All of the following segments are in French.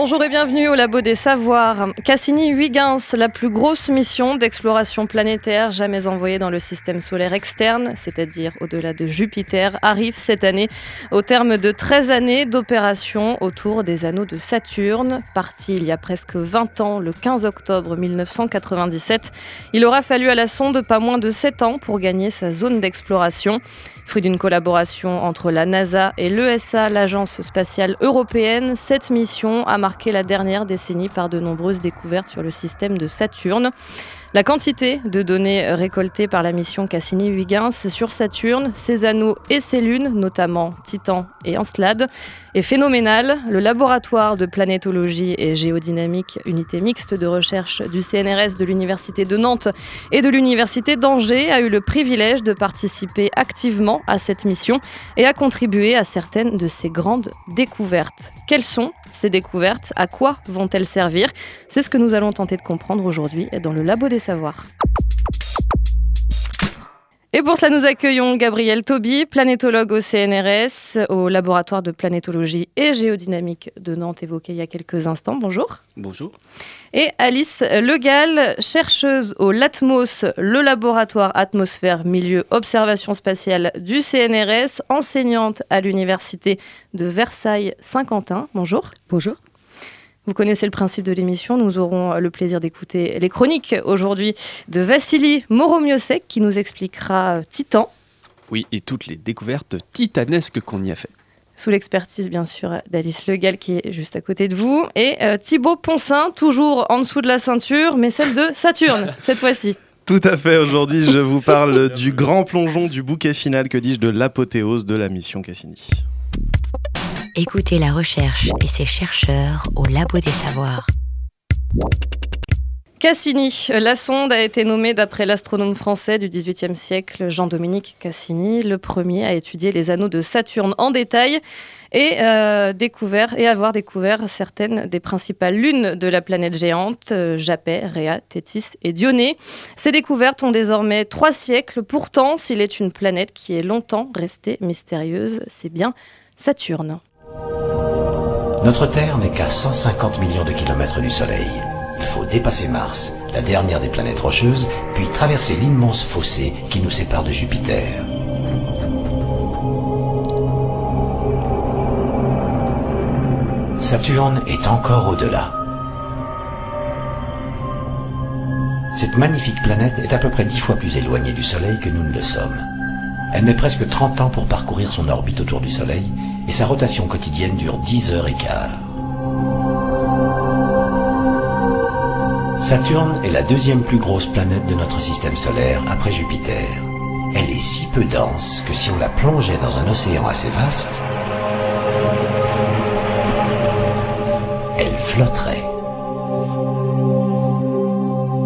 Bonjour et bienvenue au Labo des Savoirs. Cassini-Huygens, la plus grosse mission d'exploration planétaire jamais envoyée dans le système solaire externe, c'est-à-dire au-delà de Jupiter, arrive cette année au terme de 13 années d'opération autour des anneaux de Saturne. Parti il y a presque 20 ans, le 15 octobre 1997, il aura fallu à la sonde pas moins de 7 ans pour gagner sa zone d'exploration. Fruit d'une collaboration entre la NASA et l'ESA, l'Agence spatiale européenne, cette mission a marqué la dernière décennie par de nombreuses découvertes sur le système de Saturne. La quantité de données récoltées par la mission Cassini-Huygens sur Saturne, ses anneaux et ses lunes, notamment Titan et Encelade, est phénoménale. Le laboratoire de planétologie et géodynamique, unité mixte de recherche du CNRS de l'Université de Nantes et de l'Université d'Angers, a eu le privilège de participer activement à cette mission et a contribué à certaines de ces grandes découvertes. Quelles sont ces découvertes À quoi vont-elles servir? C'est ce que nous allons tenter de comprendre aujourd'hui dans le Labo des Savoirs. Et pour cela, nous accueillons Gabriel Toby, planétologue au CNRS, au laboratoire de planétologie et géodynamique de Nantes évoqué il y a quelques instants. Bonjour. Bonjour. Et Alice Legal, chercheuse au LATMOS, le laboratoire atmosphère milieu observation spatiale du CNRS, enseignante à l'université de Versailles-Saint-Quentin. Bonjour. Bonjour. Vous connaissez le principe de l'émission. Nous aurons le plaisir d'écouter les chroniques aujourd'hui de Vassili Moromiosek qui nous expliquera Titan. Oui, et toutes les découvertes titanesques qu'on y a fait. Sous l'expertise, bien sûr, d'Alice Legal qui est juste à côté de vous. Et euh, Thibaut Poncin, toujours en dessous de la ceinture, mais celle de Saturne, cette fois-ci. Tout à fait, aujourd'hui je vous parle du grand plongeon du bouquet final, que dis-je, de l'apothéose de la mission Cassini. Écoutez la recherche et ses chercheurs au Labo des Savoirs. Cassini. La sonde a été nommée d'après l'astronome français du XVIIIe siècle Jean-Dominique Cassini, le premier à étudier les anneaux de Saturne en détail et, euh, découvert, et avoir découvert certaines des principales lunes de la planète géante, euh, Japet, Rhea, Tétis et Dionée. Ces découvertes ont désormais trois siècles. Pourtant, s'il est une planète qui est longtemps restée mystérieuse, c'est bien Saturne. Notre Terre n'est qu'à 150 millions de kilomètres du Soleil. Il faut dépasser Mars, la dernière des planètes rocheuses, puis traverser l'immense fossé qui nous sépare de Jupiter. Saturne est encore au-delà. Cette magnifique planète est à peu près dix fois plus éloignée du Soleil que nous ne le sommes. Elle met presque 30 ans pour parcourir son orbite autour du Soleil et sa rotation quotidienne dure 10 heures et quart. Saturne est la deuxième plus grosse planète de notre système solaire après Jupiter. Elle est si peu dense que si on la plongeait dans un océan assez vaste, elle flotterait.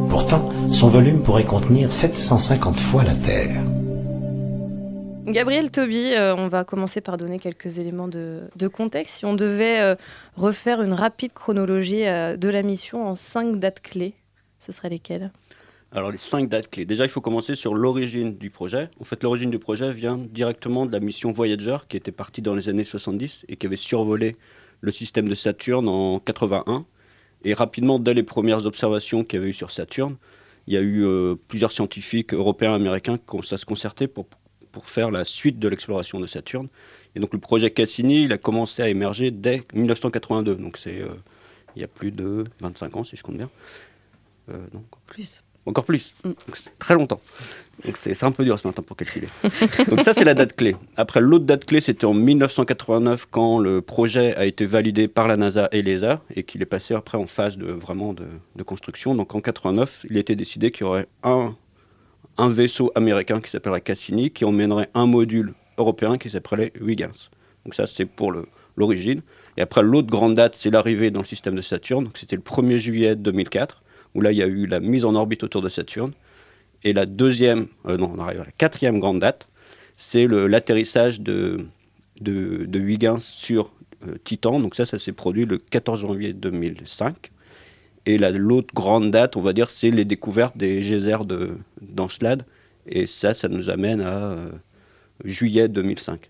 Pourtant, son volume pourrait contenir 750 fois la Terre. Gabriel Toby, euh, on va commencer par donner quelques éléments de, contexte. Si on devait euh, refaire une rapide chronologie euh, de la mission en cinq dates clés, ce seraient lesquelles? Alors les cinq dates clés. Déjà, il faut commencer sur l'origine du projet. En fait, l'origine du projet vient directement de la mission Voyager qui était partie dans les années 70 et qui avait survolé le système de Saturne en 81. Et rapidement, dès les premières observations qu'il y avait eu sur Saturne, il y a eu plusieurs scientifiques européens, américains qui ont se concerter pour pour faire la suite de l'exploration de Saturne. Et donc le projet Cassini, il a commencé à émerger dès 1982. Donc c'est euh, il y a plus de 25 ans, si je compte bien. Euh, donc. Plus. encore plus. très longtemps. Donc c'est un peu dur ce matin pour calculer. Donc ça, c'est la date clé. Après, l'autre date clé, c'était en 1989 quand le projet a été validé par la NASA et l'ESA et qu'il est passé après en phase de, vraiment de, construction. Donc en 89, il a été décidé qu'il y aurait un, un vaisseau américain qui s'appellerait Cassini qui emmènerait un module européen qui s'appellerait Huygens. Donc ça, c'est pour l'origine. Et après, l'autre grande date, c'est l'arrivée dans le système de Saturne. C'était le 1er juillet 2004, où là, il y a eu la mise en orbite autour de Saturne. Et la deuxième, euh, non, on arrive à la quatrième grande date, c'est l'atterrissage de, Huygens sur euh, Titan. Donc ça, ça s'est produit le 14 janvier 2005. Et l'autre grande date, on va dire, c'est les découvertes des geysers d'Encelade. Et ça, ça nous amène à euh, juillet 2005.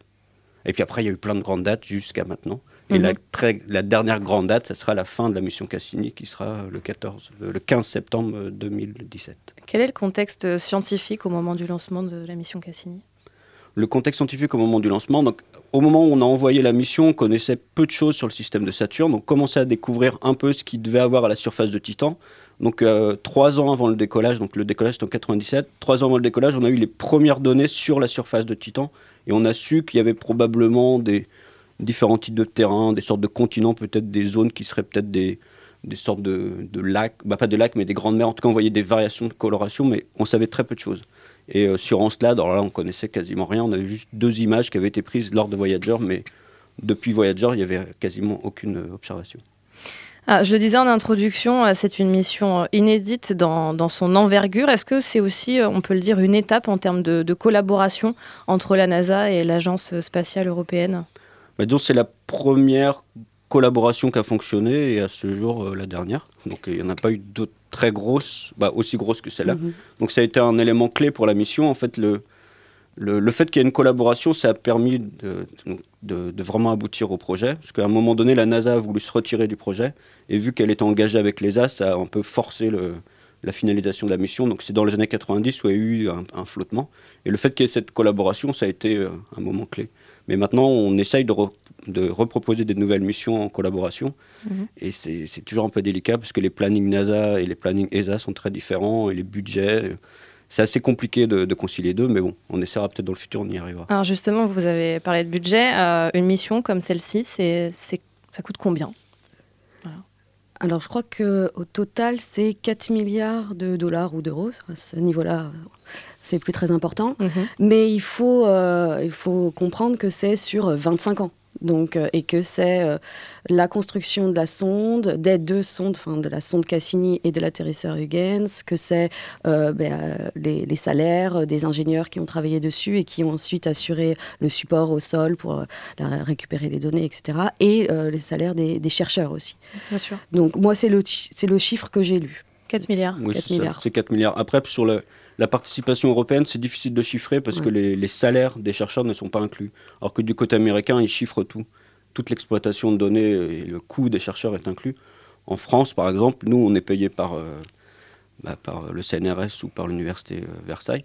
Et puis après, il y a eu plein de grandes dates jusqu'à maintenant. Et la, mhm. très, la, dernière grande date, ça sera la fin de la mission Cassini, qui sera le, 14, le 15 septembre 2017. Quel est le contexte scientifique au moment du lancement de la mission Cassini? Le contexte scientifique au moment du lancement, donc, au moment où on a envoyé la mission, on connaissait peu de choses sur le système de Saturne. On commençait à découvrir un peu ce qu'il devait avoir à la surface de Titan. Donc euh, trois ans avant le décollage, donc le décollage c'était en 97, trois ans avant le décollage, on a eu les premières données sur la surface de Titan et on a su qu'il y avait probablement des, différents types de terrains, des sortes de continents, peut-être des zones qui seraient peut-être des, des sortes de, de, lacs, bah pas de lacs, mais des grandes mers. En tout cas, on voyait des variations de coloration, mais on savait très peu de choses. Et euh, sur Encelade, alors là, on connaissait quasiment rien. On avait juste deux images qui avaient été prises lors de Voyager, mais depuis Voyager, il n'y avait quasiment aucune euh, observation. Ah, je le disais en introduction, euh, c'est une mission inédite dans, dans son envergure. Est-ce que c'est aussi, on peut le dire, une étape en termes de, de collaboration entre la NASA et l'Agence spatiale européenne? Bah, disons, c'est la première collaboration qui a fonctionné et à ce jour euh, la dernière. Donc il n'y en a pas eu d'autres très grosses, bah, aussi grosses que celle-là. Mhm. Donc ça a été un élément clé pour la mission. En fait, le, le, fait qu'il y ait une collaboration, ça a permis de, de, vraiment aboutir au projet. Parce qu'à un moment donné, la NASA a voulu se retirer du projet. Et vu qu'elle était engagée avec l'ESA, ça a un peu forcé le, la finalisation de la mission. Donc c'est dans les années 90 où il y a eu un, flottement. Et le fait qu'il y ait cette collaboration, ça a été euh, un moment clé. Mais maintenant, on essaye de, de reproposer des nouvelles missions en collaboration. Mhm. Et c'est toujours un peu délicat parce que les plannings NASA et les plannings ESA sont très différents et les budgets. C'est assez compliqué de, concilier deux, mais bon, on essaiera peut-être dans le futur, on y arrivera. Alors justement, vous avez parlé de budget. Euh, une mission comme celle-ci, ça coûte combien? Alors, je crois qu'au total, c'est 4 milliards de dollars ou d'euros. À ce niveau-là, c'est plus très important. Mhm. Mais il faut, euh, il faut comprendre que c'est sur 25 ans. Donc, euh, et que c'est euh, la construction de la sonde, des deux sondes, enfin de la sonde Cassini et de l'atterrisseur Huygens, que c'est ben, les, salaires des ingénieurs qui ont travaillé dessus et qui ont ensuite assuré le support au sol pour récupérer les données, etc. Et les salaires des, chercheurs aussi. Bien sûr. Donc moi, c'est le, le chiffre que j'ai lu. 4 milliards. Oui, c'est 4 milliards. Après, sur le, la participation européenne, c'est difficile de chiffrer parce que les, salaires des chercheurs ne sont pas inclus. Alors que du côté américain, ils chiffrent tout. Toute l'exploitation de données et le coût des chercheurs est inclus. En France, par exemple, nous, on est payé par, euh, bah, par le CNRS ou par l'université euh, Versailles.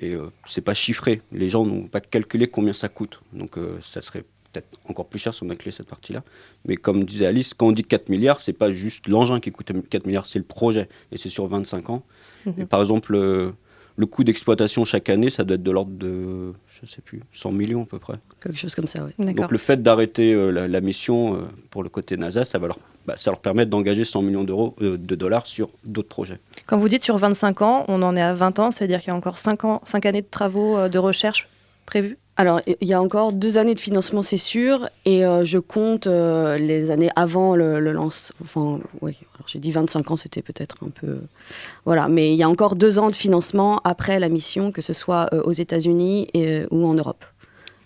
Et euh, c'est pas chiffré. Les gens n'ont pas calculé combien ça coûte. Donc ça serait peut-être encore plus cher si on incluait cette partie-là. Mais comme disait Alice, quand on dit 4 milliards, c'est pas juste l'engin qui coûte 4 milliards, c'est le projet. Et c'est sur 25 ans. Mhm. Et par exemple, le coût d'exploitation chaque année, ça doit être de l'ordre de, je sais plus, 100 millions à peu près. Quelque chose comme ça, oui. Donc le fait d'arrêter euh, la, mission euh, pour le côté NASA, ça va leur, bah, ça leur permettre d'engager 100 millions d'euros, euh, de dollars sur d'autres projets. Quand vous dites sur 25 ans, on en est à 20 ans, c'est-à-dire qu'il y a encore 5, ans, 5 années de travaux de recherche prévus alors, il y a encore deux années de financement, c'est sûr, et euh, je compte euh, les années avant le, le lance. Enfin, oui, j'ai dit 25 ans, c'était peut-être un peu. Voilà, mais il y a encore deux ans de financement après la mission, que ce soit euh, aux États-Unis ou en Europe.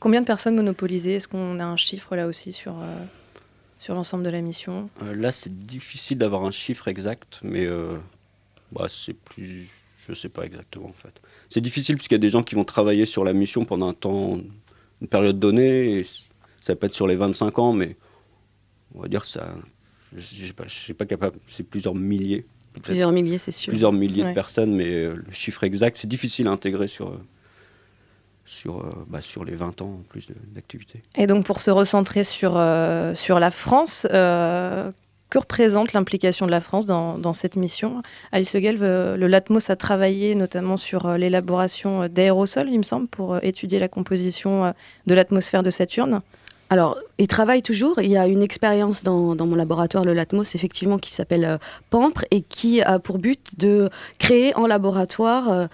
Combien de personnes monopolisées? Est-ce qu'on a un chiffre là aussi sur, sur l'ensemble de la mission? Là, c'est difficile d'avoir un chiffre exact, mais bah, c'est plus je ne sais pas exactement en fait. C'est difficile puisqu'il y a des gens qui vont travailler sur la mission pendant un temps, une période donnée. Et ça peut être sur les 25 ans, mais on va dire ça. Je ne sais pas, pas capable. C'est plusieurs milliers. Plusieurs milliers, c'est sûr. Plusieurs milliers de personnes, mais euh, le chiffre exact, c'est difficile à intégrer sur, euh, sur, euh, bah, sur les 20 ans en plus d'activité. Et donc pour se recentrer sur, sur la France, que représente l'implication de la France dans, cette mission Alice Leguel, le LATMOS a travaillé notamment sur l'élaboration d'aérosols, il me semble, pour étudier la composition de l'atmosphère de Saturne. Alors, il travaille toujours. Il y a une expérience dans, mon laboratoire, le Latmos, effectivement, qui s'appelle PAMPRE et qui a pour but de créer en laboratoire euh,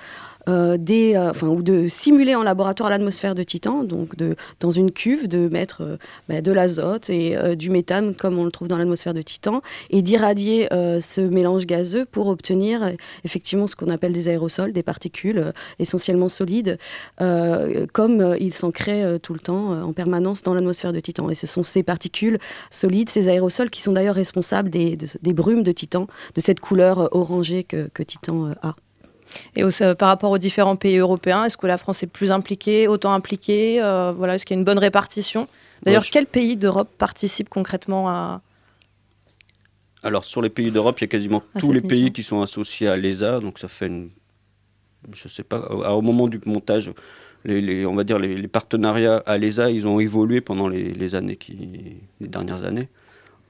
des, euh, enfin, ou de simuler en laboratoire l'atmosphère de Titan, donc de, dans une cuve, de mettre euh, bah, de l'azote et du méthane comme on le trouve dans l'atmosphère de Titan, et d'irradier ce mélange gazeux pour obtenir effectivement ce qu'on appelle des aérosols, des particules essentiellement solides, comme il s'en crée tout le temps en permanence dans l'atmosphère de Titan. Et ce sont ces particules solides, ces aérosols, qui sont d'ailleurs responsables des, des, brumes de Titan, de cette couleur orangée que, que Titan a. Et euh, par rapport aux différents pays européens, est-ce que la France est plus impliquée, autant impliquée euh, voilà, Est-ce qu'il y a une bonne répartition? D'ailleurs, quels pays d'Europe participent concrètement à... Alors, sur les pays d'Europe, il y a quasiment tous les pays qui sont associés à l'ESA. Donc, ça fait une... Je sais pas, au moment du montage, les, on va dire les, partenariats à l'ESA, ils ont évolué pendant les, années qui, les dernières années.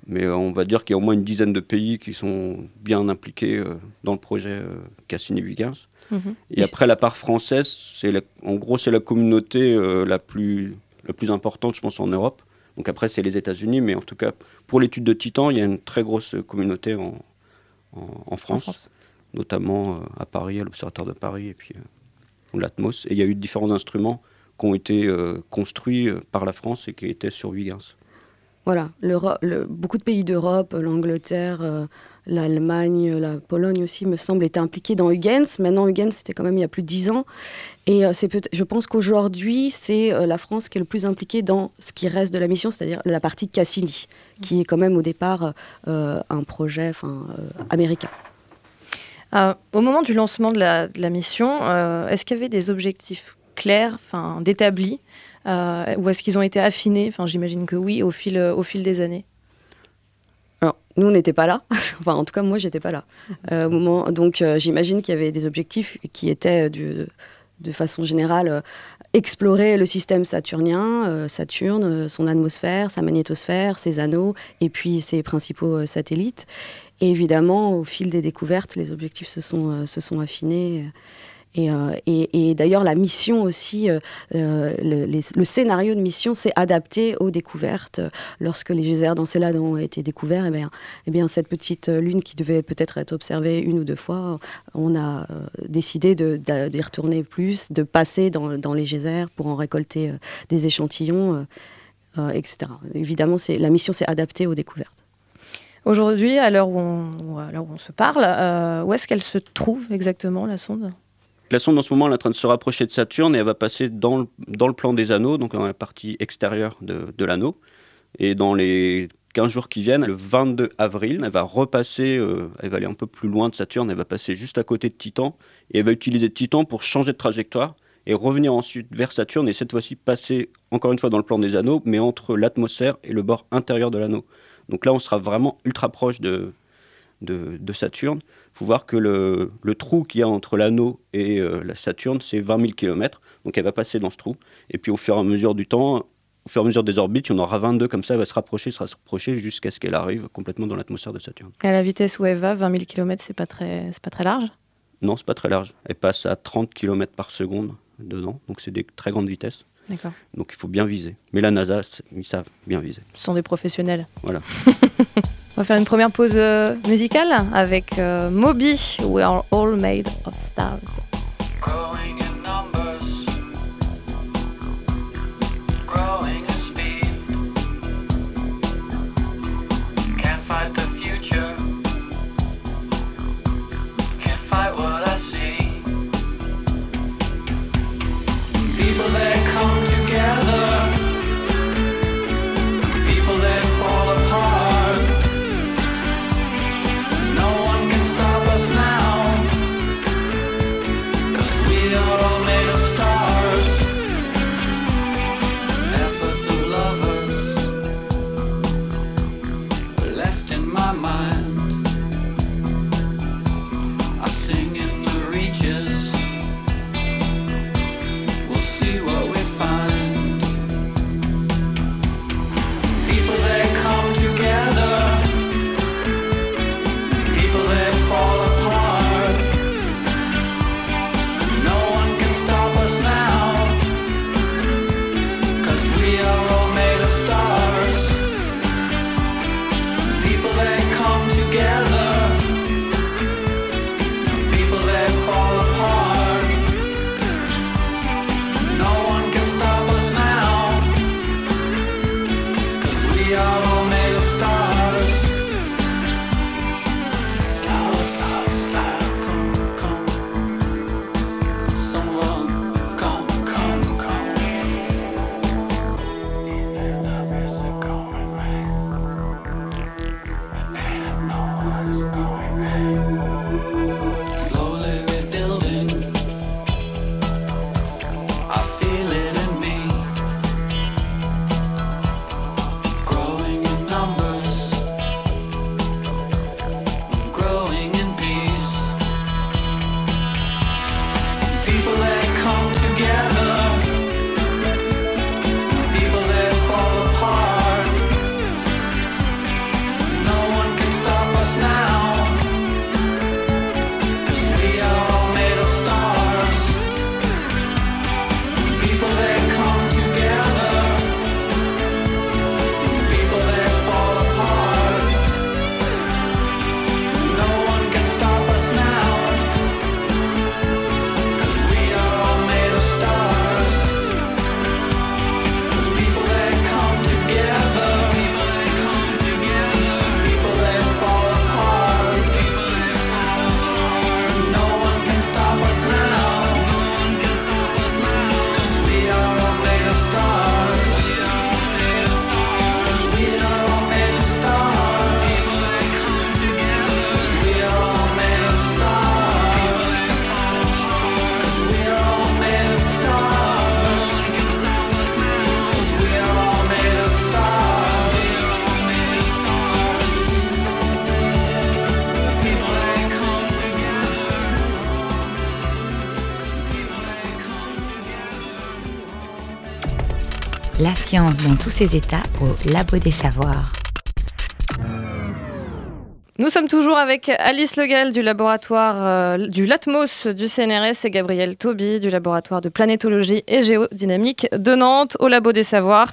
Mais euh, on va dire qu'il y a au moins une dizaine de pays qui sont bien impliqués euh, dans le projet euh, Cassini-Huygens. Mhm. Et après, la part française, en gros, c'est la communauté la, plus, la plus importante, je pense, en Europe. Donc après, c'est les États-Unis, mais en tout cas, pour l'étude de Titan, il y a une très grosse communauté en, en, France, notamment à Paris, à l'Observatoire de Paris, et puis l'Atmos. Et il y a eu différents instruments qui ont été construits par la France et qui étaient sur Huygens. Voilà, beaucoup de pays d'Europe, l'Angleterre, euh, l'Allemagne, la Pologne aussi, me semble, étaient impliqués dans Huygens. Maintenant, Huygens, c'était quand même il y a plus de dix ans. Et euh, je pense qu'aujourd'hui, c'est euh, la France qui est le plus impliquée dans ce qui reste de la mission, c'est-à-dire la partie Cassini, qui est quand même au départ un projet américain. au moment du lancement de la, de la mission, est-ce qu'il y avait des objectifs clairs, d'établis euh, ou est-ce qu'ils ont été affinés? Enfin, j'imagine que oui, au fil, au fil des années. Alors, nous, on n'était pas là. enfin, en tout cas, moi, j'étais pas là. Euh, donc, euh, j'imagine qu'il y avait des objectifs qui étaient de façon générale explorer le système saturnien, Saturne, son atmosphère, sa magnétosphère, ses anneaux et puis ses principaux satellites. Et évidemment, au fil des découvertes, les objectifs se sont affinés. Euh, et, d'ailleurs, la mission aussi, euh, euh, le, scénario de mission s'est adapté aux découvertes. Lorsque les geysers d'Encelade ont été découverts, et eh eh bien, cette petite lune qui devait peut-être être observée une ou deux fois, on a décidé d'y retourner plus, de passer dans, les geysers pour en récolter des échantillons, etc. Évidemment, la mission s'est adaptée aux découvertes. Aujourd'hui, à l'heure où, on se parle, où est-ce qu'elle se trouve exactement, la sonde? La sonde en ce moment est en train de se rapprocher de Saturne et elle va passer dans le, plan des anneaux, donc dans la partie extérieure de, de l'anneau. Et dans les 15 jours qui viennent, le 22 avril, elle va repasser, euh, elle va aller un peu plus loin de Saturne, elle va passer juste à côté de Titan, et elle va utiliser Titan pour changer de trajectoire et revenir ensuite vers Saturne, et cette fois-ci passer encore une fois dans le plan des anneaux, mais entre l'atmosphère et le bord intérieur de l'anneau. Donc là, on sera vraiment ultra proche de, de, de Saturne faut voir que le, trou qu'il y a entre l'anneau et euh, la Saturne, c'est 20 000 km. Donc elle va passer dans ce trou. Et puis au fur et à mesure du temps, au fur et à mesure des orbites, il y en aura 22 comme ça, elle va se rapprocher, se rapprocher jusqu'à ce qu'elle arrive complètement dans l'atmosphère de Saturne. à la vitesse où elle va, 20 000 km, c'est pas très, pas très large? Non, c'est pas très large. Elle passe à 30 km par seconde dedans, donc c'est des très grandes vitesses. Donc il faut bien viser. Mais la NASA, ils savent bien viser. Ce sont des professionnels. Voilà. On va faire une première pause euh, musicale avec euh, Moby, We Are All Made of Stars. Growing in numbers, growing in speed. Can't fight the tous ses états au Labo des Savoirs. Nous sommes toujours avec Alice Legal du laboratoire euh, du LATMOS du CNRS et Gabriel Toby du laboratoire de planétologie et géodynamique de Nantes au Labo des Savoirs.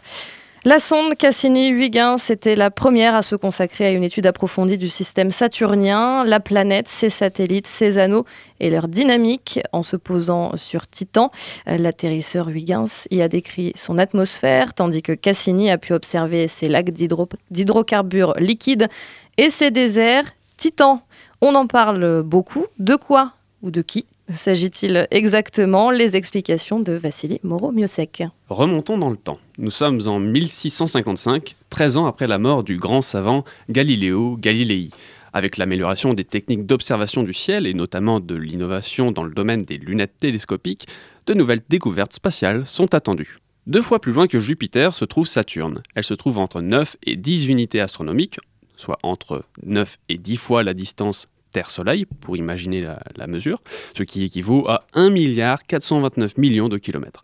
La sonde Cassini-Huygens c'était la première à se consacrer à une étude approfondie du système saturnien, la planète, ses satellites, ses anneaux et leur dynamique en se posant sur Titan. L'atterrisseur Huygens y a décrit son atmosphère, tandis que Cassini a pu observer ses lacs d'hydrocarbures liquides et ses déserts. Titan, on en parle beaucoup. De quoi ou de qui? S'agit-il exactement Les explications de Vassili Moreau-Miosek. Remontons dans le temps. Nous sommes en 1655, 13 ans après la mort du grand savant Galileo Galilei. Avec l'amélioration des techniques d'observation du ciel et notamment de l'innovation dans le domaine des lunettes télescopiques, de nouvelles découvertes spatiales sont attendues. Deux fois plus loin que Jupiter se trouve Saturne. Elle se trouve entre 9 et 10 unités astronomiques, soit entre 9 et 10 fois la distance Terre-Soleil, pour imaginer la, mesure, ce qui équivaut à 1 milliard 429 millions de kilomètres.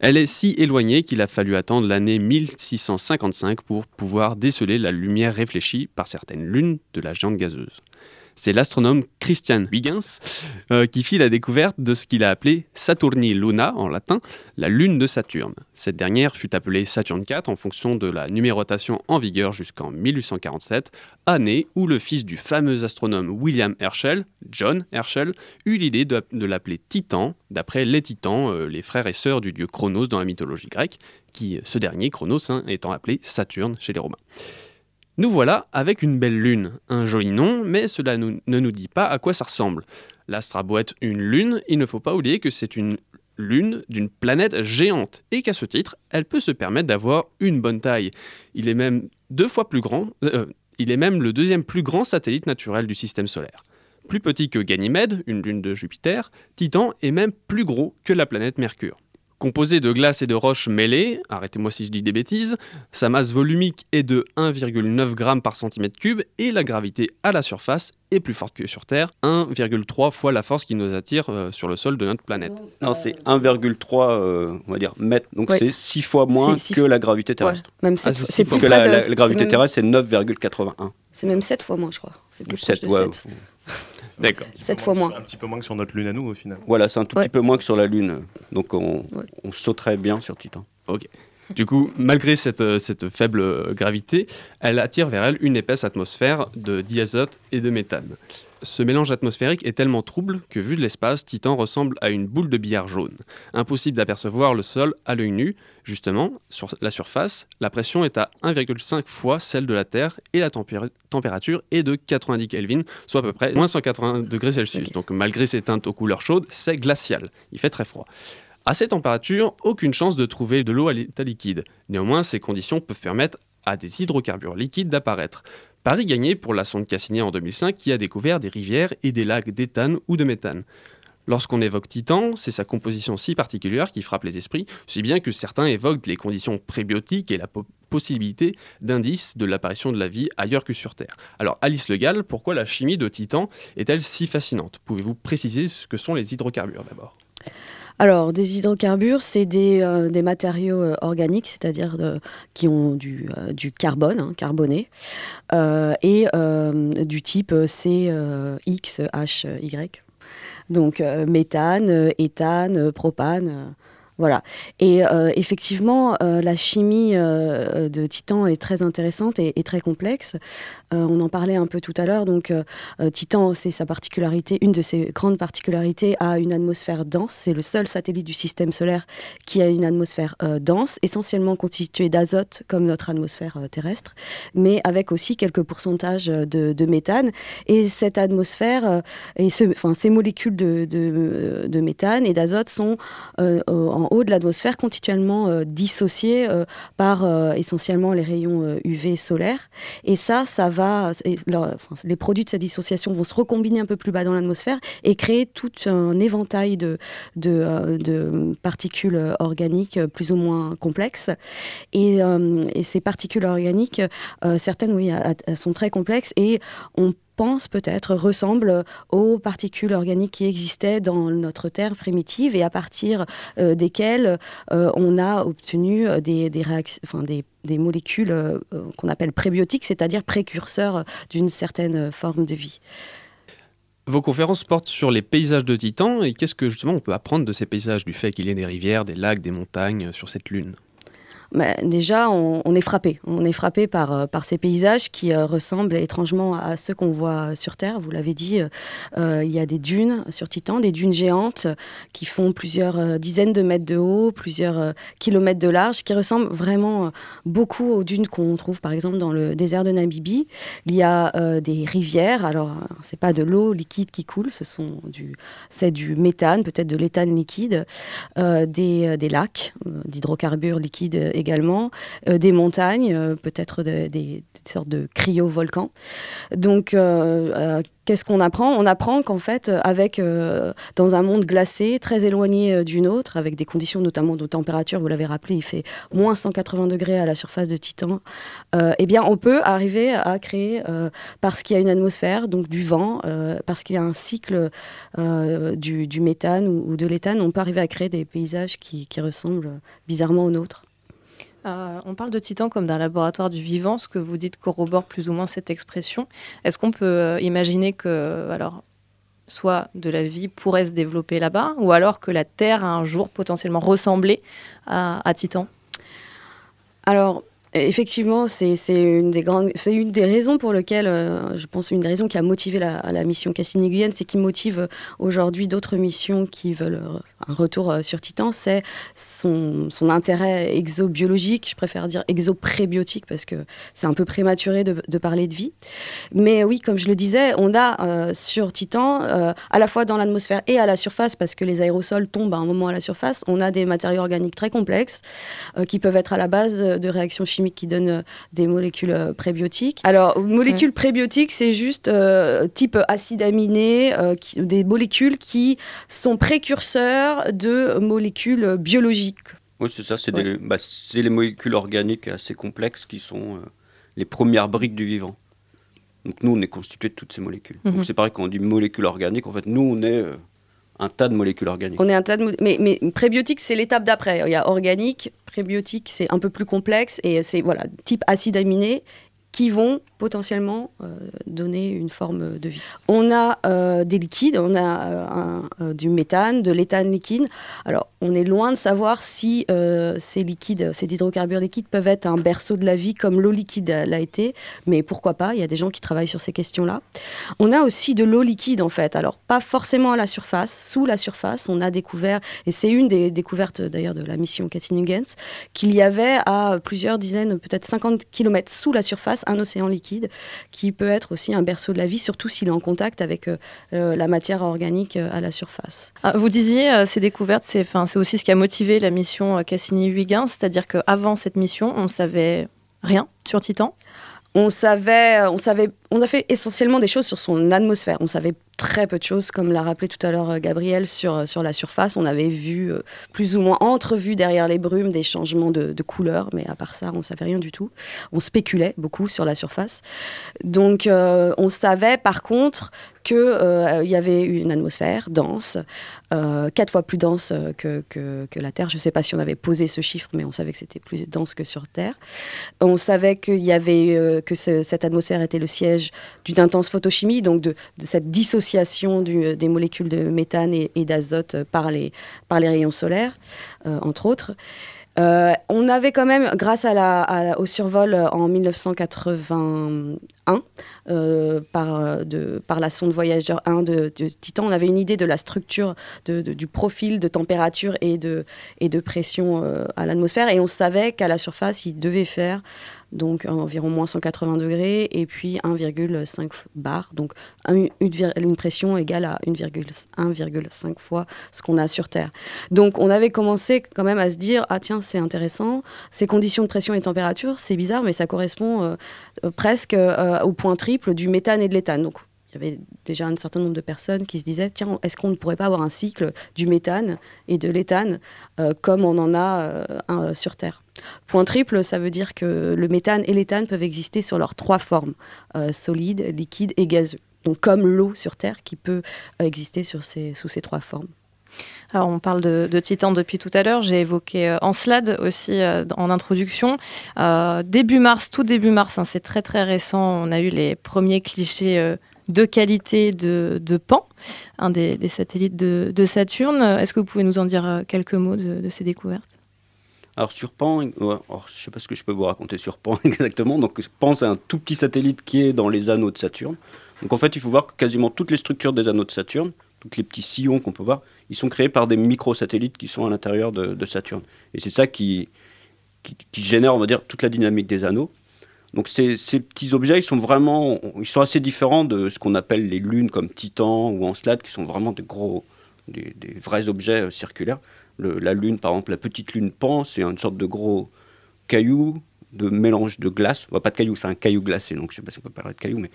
Elle est si éloignée qu'il a fallu attendre l'année 1655 pour pouvoir déceler la lumière réfléchie par certaines lunes de la géante gazeuse c'est l'astronome Christian Huygens euh, qui fit la découverte de ce qu'il a appelé Saturni Luna en latin, la lune de Saturne. Cette dernière fut appelée Saturne IV en fonction de la numérotation en vigueur jusqu'en 1847, année où le fils du fameux astronome William Herschel, John Herschel, eut l'idée de, l'appeler Titan, d'après les Titans, euh, les frères et sœurs du dieu Chronos dans la mythologie grecque, qui, ce dernier, Chronos, hein, étant appelé Saturne chez les Romains. Nous voilà avec une belle lune, un joli nom, mais cela ne nous dit pas à quoi ça ressemble. L'astre a une lune, il ne faut pas oublier que c'est une lune d'une planète géante et qu'à ce titre, elle peut se permettre d'avoir une bonne taille. Il est même deux fois plus grand, euh, il est même le deuxième plus grand satellite naturel du système solaire. Plus petit que Ganymède, une lune de Jupiter, Titan est même plus gros que la planète Mercure. Composé de glace et de roches mêlées, arrêtez-moi si je dis des bêtises, sa masse volumique est de 1,9 g par centimètre cube et la gravité à la surface est plus forte que sur Terre, 1,3 fois la force qui nous attire euh, sur le sol de notre planète. Non, c'est 1,3 euh, on va dire mètres, donc c'est 6 fois moins que la gravité terrestre. Même ah, c'est plus que la, gravité terrestre c'est 9,81. C'est même 7 fois moins, je crois. C'est plus 7, de 7. D'accord. 7 fois moins. Un petit peu moins que sur notre Lune à nous, au final. Voilà, c'est un tout petit peu moins que sur la Lune. Donc on, on sauterait bien sur Titan. Ok. Du coup, malgré cette, euh, cette, faible gravité, elle attire vers elle une épaisse atmosphère de diazote et de méthane. Ce mélange atmosphérique est tellement trouble que vu de l'espace, Titan ressemble à une boule de billard jaune. Impossible d'apercevoir le sol à l'œil nu. Justement, sur la surface, la pression est à 1,5 fois celle de la Terre et la température est de 90 Kelvin, soit à peu près moins 180 degrés Celsius. Donc malgré ces teintes aux couleurs chaudes, c'est glacial. Il fait très froid. À ces températures, aucune chance de trouver de l'eau à l'état liquide. Néanmoins, ces conditions peuvent permettre à des hydrocarbures liquides d'apparaître. Paris gagné pour la sonde Cassini en 2005 qui a découvert des rivières et des lacs d'éthane ou de méthane. Lorsqu'on évoque Titan, c'est sa composition si particulière qui frappe les esprits, si bien que certains évoquent les conditions prébiotiques et la possibilité d'indices de l'apparition de la vie ailleurs que sur Terre. Alors Alice Le Gall, pourquoi la chimie de Titan est-elle si fascinante? Pouvez-vous préciser ce que sont les hydrocarbures d'abord? Alors, des hydrocarbures, c'est des, euh, matériaux euh, organiques, c'est-à-dire qui ont du, euh, carbone, hein, carboné, et du type C, X, H, Y. Donc, méthane, éthane, propane. Voilà. Et euh, effectivement, euh, la chimie euh, de Titan est très intéressante et, très complexe. On en parlait un peu tout à l'heure. Donc, Titan, c'est sa particularité, une de ses grandes particularités, a une atmosphère dense. C'est le seul satellite du système solaire qui a une atmosphère dense, essentiellement constituée d'azote, comme notre atmosphère terrestre, mais avec aussi quelques pourcentages de, méthane. Et cette atmosphère et enfin, ces molécules de, méthane et d'azote sont en haut de l'atmosphère continuellement euh, dissociés euh, par euh, essentiellement les rayons UV solaires. Et ça, ça va, les produits de cette dissociation vont se recombiner un peu plus bas dans l'atmosphère et créer tout un éventail de, de, particules organiques plus ou moins complexes. Et, et ces particules organiques, certaines, oui, sont très complexes et on pense peut-être, ressemble aux particules organiques qui existaient dans notre Terre primitive et à partir euh, desquelles euh, on a obtenu des, des, molécules euh, qu'on appelle prébiotiques, c'est-à-dire précurseurs d'une certaine forme de vie. Vos conférences portent sur les paysages de Titan et qu'est-ce que justement on peut apprendre de ces paysages, du fait qu'il y ait des rivières, des lacs, des montagnes sur cette lune? Bah, déjà, on, est frappé. On est frappé par, euh, par ces paysages qui euh, ressemblent étrangement à ceux qu'on voit sur Terre. Vous l'avez dit, euh, il y a des dunes sur Titan, des dunes géantes qui font plusieurs dizaines de mètres de haut, plusieurs kilomètres de large, qui ressemblent vraiment beaucoup aux dunes qu'on trouve par exemple dans le désert de Namibie. Il y a des rivières. Alors, c'est pas de l'eau liquide qui coule, ce sont du, c'est du méthane, peut-être de l'éthane liquide, des, des lacs d'hydrocarbures liquides également, euh, des montagnes, euh, peut-être des, sortes de cryovolcans. Donc, euh, qu'est-ce qu'on apprend? On apprend qu'en fait, avec, dans un monde glacé, très éloigné d'une autre, avec des conditions notamment de température, vous l'avez rappelé, il fait moins 180 degrés à la surface de Titan, eh bien, on peut arriver à créer, parce qu'il y a une atmosphère, donc du vent, parce qu'il y a un cycle du, méthane ou, de l'éthane, on peut arriver à créer des paysages qui ressemblent bizarrement aux nôtres. Euh, on parle de Titan comme d'un laboratoire du vivant, ce que vous dites corrobore plus ou moins cette expression. Est-ce qu'on peut euh, imaginer que, alors, soit de la vie pourrait se développer là-bas, ou alors que la Terre a un jour potentiellement ressemblé à, Titan? Alors, Effectivement, c'est une des raisons pour lesquelles, euh, je pense, une des raisons qui a motivé la, mission Cassini-Guyenne, c'est qui motive euh, aujourd'hui d'autres missions qui veulent euh, un retour sur Titan, c'est son, son, intérêt exobiologique, je préfère dire exoprébiotique parce que c'est un peu prématuré de, de, parler de vie. Mais oui, comme je le disais, on a sur Titan, à la fois dans l'atmosphère et à la surface, parce que les aérosols tombent à un moment à la surface, on a des matériaux organiques très complexes qui peuvent être à la base de réactions chimiques qui donne euh, des molécules euh, prébiotiques. Alors, molécules prébiotiques, c'est juste euh, type acide aminé, des molécules qui sont précurseurs de molécules biologiques. Oui, c'est ça, bah, c'est les molécules organiques assez complexes qui sont les premières briques du vivant. Donc nous, on est constitué de toutes ces molécules. Donc mhm. c'est pareil quand on dit molécules organiques, en fait, nous, on est un tas de molécules organiques. On est un tas de mais, mais prébiotique, c'est l'étape d'après. Il y a organique, prébiotique, c'est un peu plus complexe et c'est voilà type acide aminé qui vont potentiellement euh, donner une forme de vie. On a euh, des liquides, on a euh, du méthane, de l'éthane liquide. Alors, on est loin de savoir si ces liquides, ces hydrocarbures liquides peuvent être un berceau de la vie comme l'eau liquide l'a été, mais pourquoi pas Il y a des gens qui travaillent sur ces questions-là. On a aussi de l'eau liquide en fait. Alors, pas forcément à la surface, sous la surface, on a découvert, et c'est une des découvertes d'ailleurs de la mission Katyn-Huygens, qu'il y avait à plusieurs dizaines, peut-être 50 km sous la surface, un océan liquide qui peut être aussi un berceau de la vie, surtout s'il est en contact avec euh, euh, la matière organique euh, à la surface. Ah, vous disiez, ces découvertes, c'est aussi ce qui a motivé la mission Cassini-Huygens, c'est-à-dire qu'avant cette mission, on ne savait rien sur Titan? On savait, on savait, on a fait essentiellement des choses sur son atmosphère. On savait très peu de choses, comme l'a rappelé tout à l'heure euh, Gabriel, sur, euh, sur la surface. On avait vu, euh, plus ou moins entrevu derrière les brumes, des changements de, de couleur, mais à part ça, on ne savait rien du tout. On spéculait beaucoup sur la surface. Donc, on savait par contre qu'il il y avait une atmosphère dense, quatre fois plus dense que, que, que la Terre. Je ne sais pas si on avait posé ce chiffre, mais on savait que c'était plus dense que sur Terre. On savait qu'il y avait, que cette atmosphère était le siège d'une intense photochimie, donc de, cette dissociation des molécules de méthane et, d'azote par les, par les rayons solaires, euh, entre autres. Euh, on avait quand même, grâce au survol en 1981 euh, par, la sonde Voyager 1 de, Titan, on avait une idée de la structure, du profil de température et de pression à l'atmosphère. Et on savait qu'à la surface, il devait faire donc environ moins 180 degrés, et puis 1,5 bar, donc une, pression égale à 1,5 fois ce qu'on a sur Terre. Donc on avait commencé quand même à se dire, ah tiens, c'est intéressant, ces conditions de pression et température, c'est bizarre, mais ça correspond euh, presque euh, au point triple du méthane et de l'éthane. Donc il y avait déjà un certain nombre de personnes qui se disaient tiens, est-ce qu'on ne pourrait pas avoir un cycle du méthane et de l'éthane comme on en a un, sur Terre? Point triple, ça veut dire que le méthane et l'éthane peuvent exister sur leurs trois formes solide, liquide et gazeux. Donc comme l'eau sur Terre qui peut exister sur ces, sous ces trois formes. Alors, on parle de, Titan depuis tout à l'heure. J'ai évoqué euh, Encelade aussi euh, en introduction. Euh, début mars, tout début mars, hein, c'est très très récent. On a eu les premiers clichés de qualité de, Pan, un des, satellites de, Saturne. Est-ce que vous pouvez nous en dire quelques mots de, ces découvertes? Alors sur Pan, je ne sais pas ce que je peux vous raconter sur Pan exactement. Donc Pan, c'est un tout petit satellite qui est dans les anneaux de Saturne. Donc en fait, il faut voir que quasiment toutes les structures des anneaux de Saturne, tous les petits sillons qu'on peut voir, ils sont créés par des microsatellites qui sont à l'intérieur de, Saturne. Et c'est ça qui, qui, génère, on va dire, toute la dynamique des anneaux. Donc ces, ces, petits objets, ils sont vraiment, ils sont assez différents de ce qu'on appelle les lunes comme Titan ou Encelade, qui sont vraiment des gros, des, vrais objets euh, circulaires. la lune, par exemple, la petite lune Pan, c'est une sorte de gros caillou de mélange de glace. pas de caillou, c'est un caillou glacé, donc je sais pas si on peut parler de caillou, mais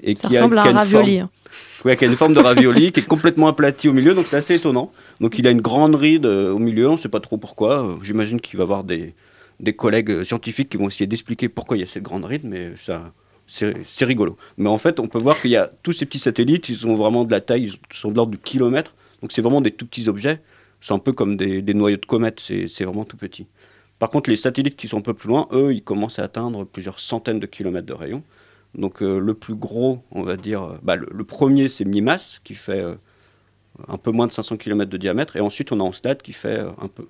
et ça qui ressemble a, à un ravioli. Forme, hein. qui a une forme de ravioli qui est complètement aplati au milieu, donc c'est assez étonnant. Donc il a une grande ride euh, au milieu, on ne sait pas trop pourquoi. Euh, j'imagine qu'il va y avoir des, des collègues scientifiques qui vont essayer d'expliquer pourquoi il y a cette grande ride, mais ça, c'est rigolo. Mais en fait, on peut voir qu'il y a tous ces petits satellites, ils sont vraiment de la taille, ils sont de l'ordre du kilomètre, donc c'est vraiment des tout petits objets. C'est un peu comme des, noyaux de comètes, c'est vraiment tout petit. Par contre, les satellites qui sont un peu plus loin, eux, ils commencent à atteindre plusieurs centaines de kilomètres de rayon. Donc euh, le plus gros, on va dire, euh, bah, le, premier c'est Mimas qui fait euh, un peu moins de 500 km de diamètre, et ensuite on a Encelade qui fait un, peu,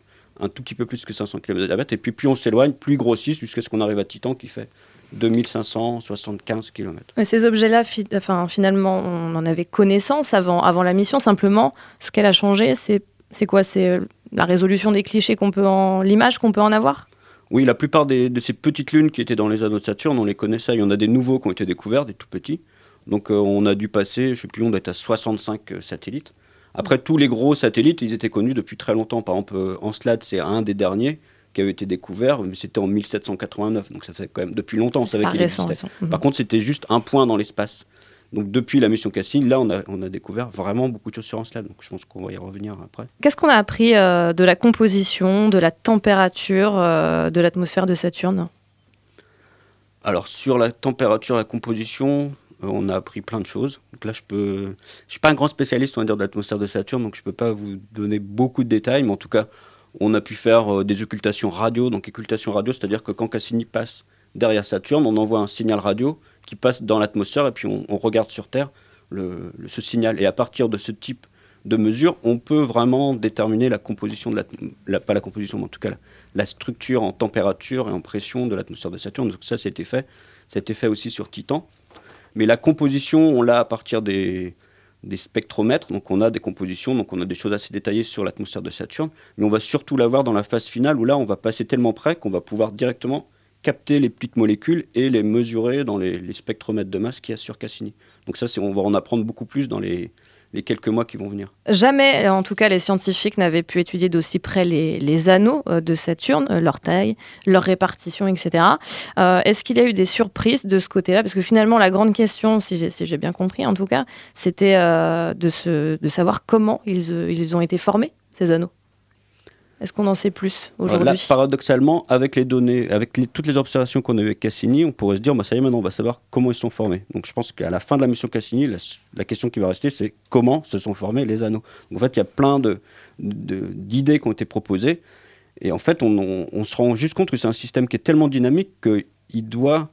tout petit peu plus que 500 km de diamètre, et puis plus on s'éloigne, plus il grossit jusqu'à ce qu'on arrive à Titan qui fait 2575 km. Mais ces objets-là, enfin, finalement, on en avait connaissance avant, avant la mission, simplement, ce qu'elle a changé, c'est quoi? C'est la résolution des clichés qu'on peut en... l'image qu'on peut en avoir? Oui, la plupart de ces petites lunes qui étaient dans les anneaux de Saturne, on les connaissait. Il y en a des nouveaux qui ont été découverts, des tout petits. Donc euh, on a dû passer, je ne sais plus, on doit être à 65 euh, satellites. Après, tous les gros satellites, ils étaient connus depuis très longtemps. Par exemple, euh, Encelade, c'est un des derniers qui avait été découvert, mais c'était en 1789. Donc ça fait quand même depuis longtemps, on savait qu'il existait. Par contre, c'était juste un point dans l'espace. Donc depuis la mission Cassini, là, on a, on a, découvert vraiment beaucoup de choses sur Encelade. Donc je pense qu'on va y revenir après. Qu'est-ce qu'on a appris euh, de la composition, de la température euh, de l'atmosphère de Saturne? Alors sur la température, la composition, euh, on a appris plein de choses. Donc là, je peux, je suis pas un grand spécialiste, on va dire, de l'atmosphère de Saturne, donc je peux pas vous donner beaucoup de détails, mais en tout cas, on a pu faire des occultations radio. Donc occultation radio, c'est-à-dire que quand Cassini passe derrière Saturne, on envoie un signal radio qui passe dans l'atmosphère et puis on, regarde sur Terre ce signal. Et à partir de ce type de mesure, on peut vraiment déterminer la composition de la, pas la composition, mais en tout cas la, structure en température et en pression de l'atmosphère de Saturne. Donc ça, c'était fait. Été fait aussi sur Titan. Mais la composition, on l'a à partir des, des spectromètres, donc on a des compositions, donc on a des choses assez détaillées sur l'atmosphère de Saturne, mais on va surtout l'avoir dans la phase finale où là on va passer tellement près qu'on va pouvoir directement capter les petites molécules et les mesurer dans les, spectromètres de masse qu'il y a sur Cassini. Donc ça, on va en apprendre beaucoup plus dans les, quelques mois qui vont venir. Jamais, en tout cas, les scientifiques n'avaient pu étudier d'aussi près les, anneaux euh, de Saturne, euh, leur taille, leur répartition, etc. Euh, est-ce qu'il y a eu des surprises de ce côté-là? Parce que finalement, la grande question, si j'ai bien compris en tout cas, c'était de, savoir comment ils ont été formés, ces anneaux. Est-ce qu'on en sait plus aujourd'hui Paradoxalement, avec les données, avec toutes les observations qu'on a eues avec Cassini, on pourrait se dire, bah, ça y est, maintenant on va savoir comment ils sont formés. Donc je pense qu'à la fin de la mission Cassini, la, question qui va rester, c'est comment se sont formés les anneaux. en fait, il y a plein d'idées qui ont été proposées. Et en fait, on, on se rend juste compte que c'est un système qui est tellement dynamique qu'il doit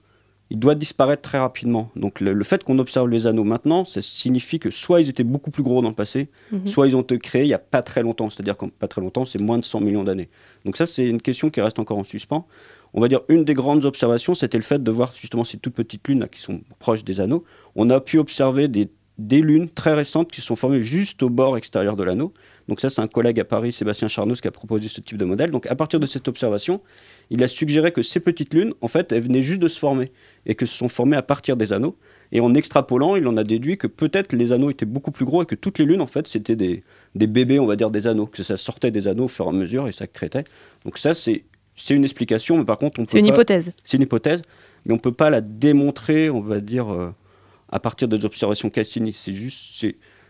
il doit disparaître très rapidement. Donc le, fait qu'on observe les anneaux maintenant, ça signifie que soit ils étaient beaucoup plus gros dans le passé, mhm. soit ils ont été créés il n'y a pas très longtemps. C'est-à-dire qu'en pas très longtemps, c'est moins de 100 millions d'années. Donc ça, c'est une question qui reste encore en suspens. On va dire une des grandes observations, c'était le fait de voir justement ces toutes petites lunes là, qui sont proches des anneaux. On a pu observer des, des lunes très récentes qui sont formées juste au bord extérieur de l'anneau. Donc ça, c'est un collègue à Paris, Sébastien Charnos, qui a proposé ce type de modèle. Donc à partir de cette observation, il a suggéré que ces petites lunes, en fait, elles venaient juste de se former et que se sont formées à partir des anneaux. Et en extrapolant, il en a déduit que peut-être les anneaux étaient beaucoup plus gros et que toutes les lunes, en fait, c'était des, bébés, on va dire, des anneaux, que ça sortait des anneaux au fur et à mesure et ça crêtait. Donc ça, c'est une explication, mais par contre, on peut C'est une hypothèse. C'est une hypothèse, mais on ne peut pas la démontrer, on va dire, euh, à partir des observations Cassini. C'est juste,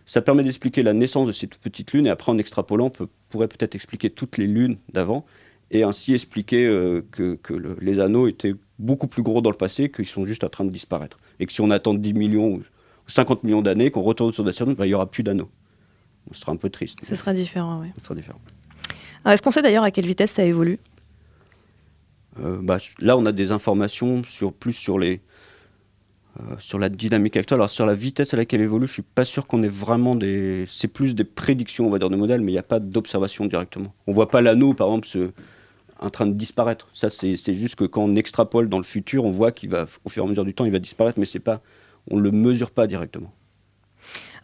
ça permet d'expliquer la naissance de cette petite lune et après en extrapolant, on pourrait peut-être expliquer toutes les lunes d'avant et ainsi expliquer euh, que, les anneaux étaient beaucoup plus gros dans le passé, qu'ils sont juste en train de disparaître. Et que si on attend 10 millions ou 50 millions d'années, qu'on retourne autour de la Saturne, bah, il n'y aura plus d'anneaux. Ce sera un peu triste. Ce sera différent, oui. Ce sera différent. Est-ce qu'on sait d'ailleurs à quelle vitesse ça évolue? Euh, bah, Là, on a des informations sur, plus sur les, euh, sur la dynamique actuelle. Alors sur la vitesse à laquelle elle évolue, je suis pas sûr qu'on ait vraiment des. C'est plus des prédictions, on va dire, de modèles, mais il n'y a pas d'observation directement. On voit pas l'anneau, par exemple, se... en train de disparaître. Ça, c'est juste que quand on extrapole dans le futur, on voit qu'il va, au fur et à mesure du temps, il va disparaître, mais c'est pas, on le mesure pas directement.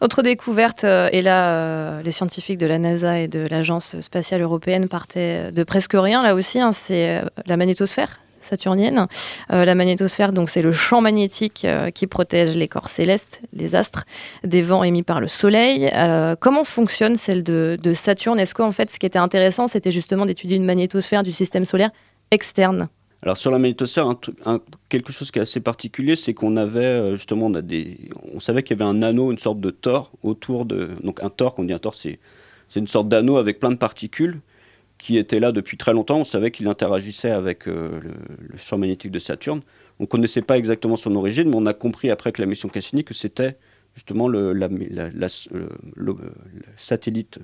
Autre découverte, euh, et là, euh, les scientifiques de la NASA et de l'Agence spatiale européenne partaient de presque rien, là aussi, hein, c'est la magnétosphère saturnienne. Euh, la magnétosphère, donc, c'est le champ magnétique euh, qui protège les corps célestes, les astres, des vents émis par le Soleil. Euh, comment fonctionne celle de, Saturne? Est-ce qu'en fait, ce qui était intéressant, c'était justement d'étudier une magnétosphère du système solaire externe? Alors sur la magnétosphère, quelque chose qui est assez particulier, c'est qu'on avait justement, on, a des, on savait qu'il y avait un anneau, une sorte de tor autour de, donc un tor, qu'on dit un tor, c'est une sorte d'anneau avec plein de particules qui était là depuis très longtemps. On savait qu'il interagissait avec euh, le, champ magnétique de Saturne. On ne connaissait pas exactement son origine, mais on a compris après que la mission Cassini que c'était justement le, satellite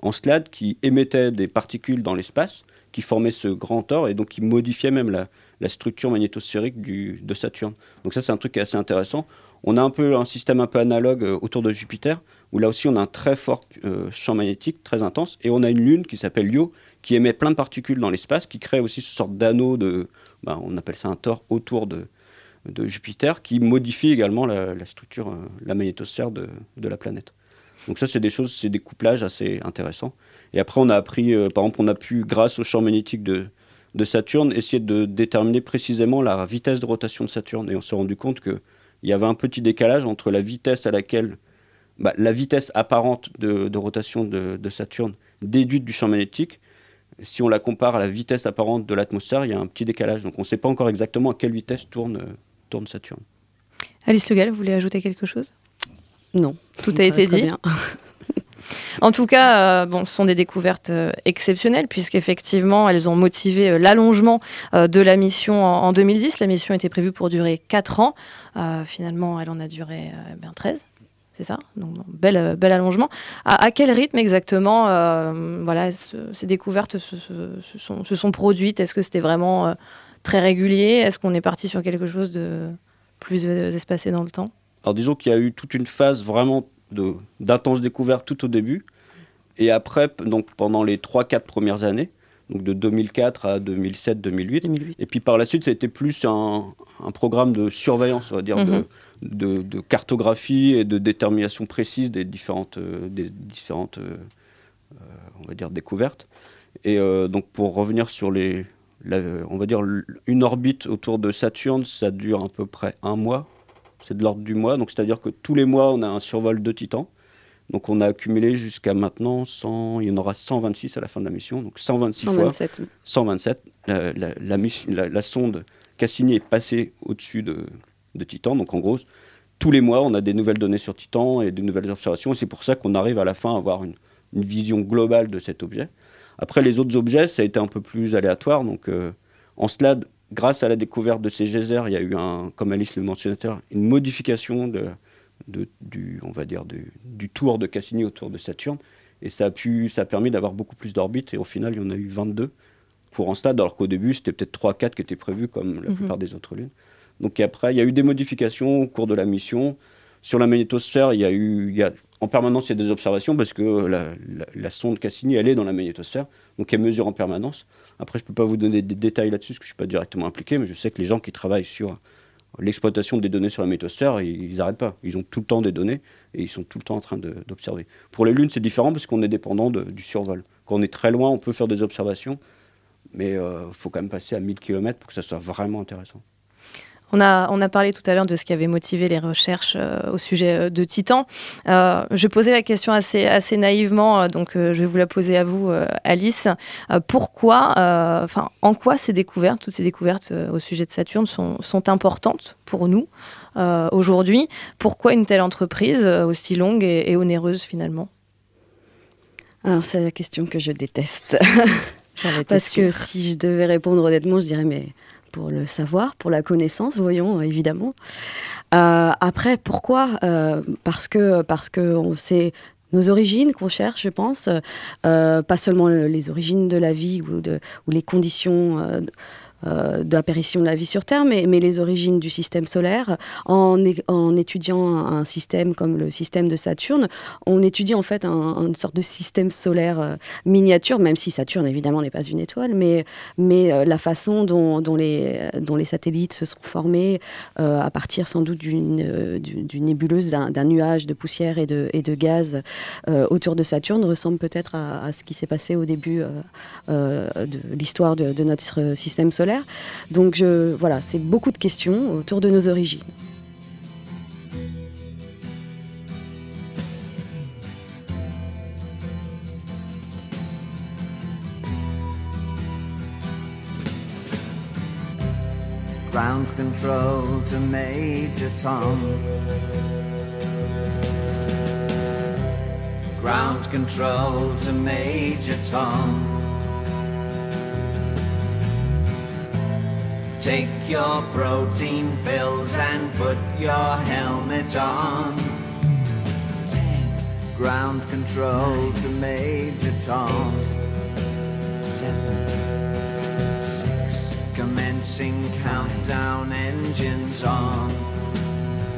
Encelade qui émettait des particules dans l'espace, qui formait ce grand tor et donc qui modifiait même la, structure magnétosphérique de Saturne. Donc ça, c'est un truc assez intéressant. On a un peu un système un peu analogue euh, autour de Jupiter, où là aussi on a un très fort euh, champ magnétique, très intense, et on a une lune qui s'appelle Io, qui émet plein de particules dans l'espace, qui crée aussi ce sorte d'anneau de, bah, on appelle ça un tor autour de, Jupiter, qui modifie également la, structure, euh, la magnétosphère de, de, la planète. Donc ça, c'est des choses, c'est des couplages assez intéressants. Et après, on a appris, par exemple, on a pu, grâce au champ magnétique de, de Saturne, essayer de déterminer précisément la vitesse de rotation de Saturne. Et on s'est rendu compte que il y avait un petit décalage entre la vitesse à laquelle, bah, la vitesse apparente de, rotation de, Saturne déduite du champ magnétique, si on la compare à la vitesse apparente de l'atmosphère, il y a un petit décalage. Donc on ne sait pas encore exactement à quelle vitesse tourne, tourne Saturne. Alice Le vous voulez ajouter quelque chose? Non. Tout a été dit En tout cas, euh, bon, ce sont des découvertes euh, exceptionnelles puisqu'effectivement, elles ont motivé euh, l'allongement de la mission en, 2010. La mission était prévue pour durer 4 ans. finalement, elle en a duré bien 13 c'est ça? Donc, bel, bel allongement. À, quel rythme exactement voilà, ces découvertes se, sont, produites? Est-ce que c'était vraiment très régulier? Est-ce qu'on est parti sur quelque chose de plus espacé dans le temps? Alors disons qu'il y a eu toute une phase vraiment d'intenses découvertes tout au début. Et après, donc pendant les 3-4 premières années, donc de 2004 à 2007-2008. Et puis par la suite, ça a été plus un, programme de surveillance, on va dire, de, cartographie et de détermination précise des différentes, euh, des différentes euh, euh, on va dire, découvertes. Et donc pour revenir sur les, on va dire, une orbite autour de Saturne, ça dure à peu près un mois, c'est de l'ordre du mois. Donc, c'est-à-dire que tous les mois, on a un survol de Titan. Donc, on a accumulé jusqu'à maintenant, 100, il y en aura 126 à la fin de la mission. Donc, 126 127. fois. 127. La, la, la, sonde Cassini est passée au-dessus de, de, Titan. Donc, en gros, tous les mois, on a des nouvelles données sur Titan et de nouvelles observations. Et c'est pour ça qu'on arrive à la fin à avoir une, une, vision globale de cet objet. Après, les autres objets, ça a été un peu plus aléatoire. Donc, euh, en Encelade grâce à la découverte de ces geysers, il y a eu, un, comme Alice le mentionnait, une modification de, du, on va dire, du, tour de Cassini autour de Saturne. Et ça a, pu, ça a permis d'avoir beaucoup plus d'orbites. Et au final, il y en a eu 22 pour en stade, alors qu'au début, c'était peut-être 3-4 qui étaient prévus, comme la mhm. plupart des autres lunes. Donc après, il y a eu des modifications au cours de la mission. Sur la magnétosphère, il y a eu, il y a, en permanence, il y a des observations parce que la, la sonde Cassini, elle est dans la magnétosphère. Donc elle mesure en permanence. Après, je ne peux pas vous donner des détails là-dessus, parce que je ne suis pas directement impliqué, mais je sais que les gens qui travaillent sur l'exploitation des données sur la métosphère, ils n'arrêtent pas. Ils ont tout le temps des données et ils sont tout le temps en train d'observer. Pour les lunes, c'est différent parce qu'on est dépendant du survol. Quand on est très loin, on peut faire des observations, mais il euh, faut quand même passer à 1000 km pour que ça soit vraiment intéressant. On a, on a parlé tout à l'heure de ce qui avait motivé les recherches au sujet de Titan. je posais la question assez, assez naïvement, donc je vais vous la poser à vous, Alice. pourquoi, enfin, en quoi ces découvertes, toutes ces découvertes au sujet de Saturne sont, sont importantes pour nous aujourd'hui? Pourquoi une telle entreprise aussi longue et onéreuse finalement? Alors c'est la question que je déteste. Parce que si je devais répondre honnêtement, je dirais mais pour le savoir, pour la connaissance, voyons évidemment. Euh, après, pourquoi? Euh, Parce que parce que c'est nos origines qu'on cherche, je pense, euh, pas seulement les origines de la vie ou les conditions euh, d'apparition de la vie sur Terre, mais, les origines du système solaire. En, étudiant un système comme le système de Saturne, on étudie en fait un, une sorte de système solaire euh, miniature, même si Saturne évidemment n'est pas une étoile, mais, euh, la façon dont, les, satellites se sont formés à partir sans doute d'une nébuleuse, d'un nuage de poussière et de, gaz autour de Saturne ressemble peut-être à, ce qui s'est passé au début de l'histoire de notre système solaire. Donc je, voilà, c'est beaucoup de questions autour de nos origines. Ground control to Major Tom. Ground control to Major Tom. Take your protein pills and put your helmet on. Ten. Ground control Nine. to Major Tom. Eight. Seven. Six. Commencing Five. countdown engines on.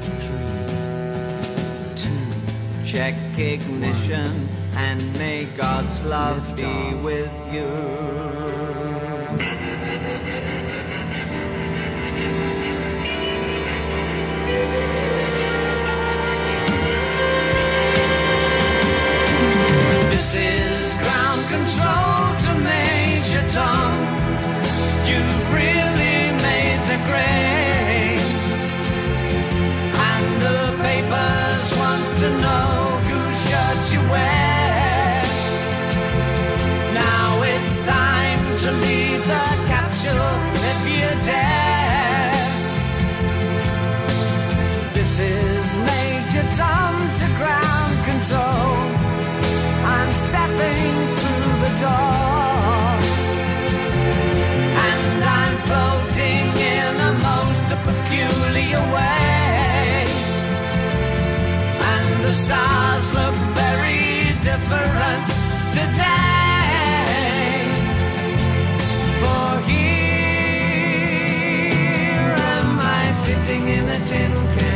Three. Two. Check ignition One. and may God's love be with you. This is ground control to Major Tom. You've really made the grade. Sitting in a tin can.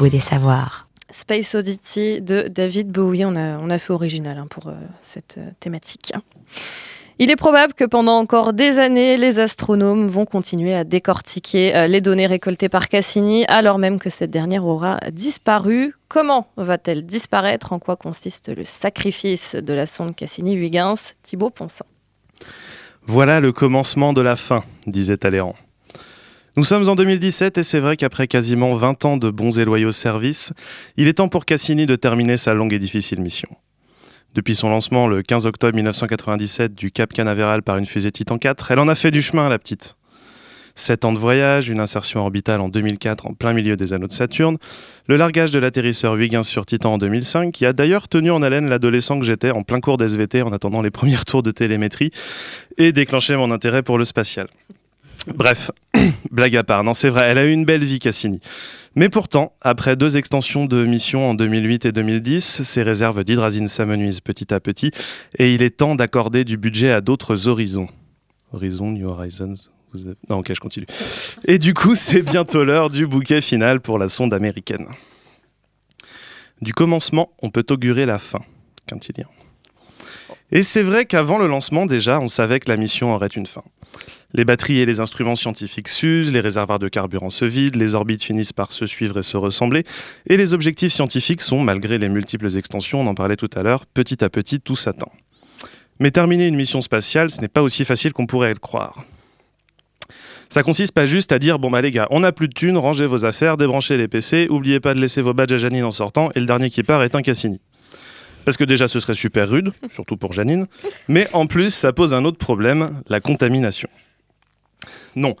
Labo des savoirs. Space Oddity de David Bowie, on a, on a fait original hein, pour euh, cette euh, thématique. Il est probable que pendant encore des années, les astronomes vont continuer à décortiquer euh, les données récoltées par Cassini, alors même que cette dernière aura disparu. Comment va-t-elle disparaître? En quoi consiste le sacrifice de la sonde Cassini-Huygens? Thibaut Ponsin. Voilà le commencement de la fin, disait Talleyrand. Nous sommes en 2017 et c'est vrai qu'après quasiment 20 ans de bons et loyaux services, il est temps pour Cassini de terminer sa longue et difficile mission. Depuis son lancement le 15 octobre 1997 du Cap Canaveral par une fusée Titan 4, elle en a fait du chemin, la petite. 7 ans de voyage, une insertion orbitale en 2004 en plein milieu des anneaux de Saturne, le largage de l'atterrisseur Huygens sur Titan en 2005, qui a d'ailleurs tenu en haleine l'adolescent que j'étais en plein cours d'SVT en attendant les premiers tours de télémétrie et déclenché mon intérêt pour le spatial. Bref, blague à part, non c'est vrai, elle a eu une belle vie Cassini. Mais pourtant, après deux extensions de mission en 2008 et 2010, ses réserves d'hydrazine s'amenuisent petit à petit et il est temps d'accorder du budget à d'autres horizons. Horizon, New Horizons Non, ok, je continue. Et du coup, c'est bientôt l'heure du bouquet final pour la sonde américaine. Du commencement, on peut augurer la fin, Quintilien. Et c'est vrai qu'avant le lancement, déjà, on savait que la mission aurait une fin. Les batteries et les instruments scientifiques s'usent, les réservoirs de carburant se vident, les orbites finissent par se suivre et se ressembler, et les objectifs scientifiques sont, malgré les multiples extensions, on en parlait tout à l'heure, petit à petit tout s'atteint. Mais terminer une mission spatiale, ce n'est pas aussi facile qu'on pourrait le croire. Ça consiste pas juste à dire bon bah les gars, on n'a plus de thunes, rangez vos affaires, débranchez les PC, oubliez pas de laisser vos badges à Janine en sortant, et le dernier qui part est un Cassini. Parce que déjà ce serait super rude, surtout pour Janine, mais en plus ça pose un autre problème, la contamination. Non,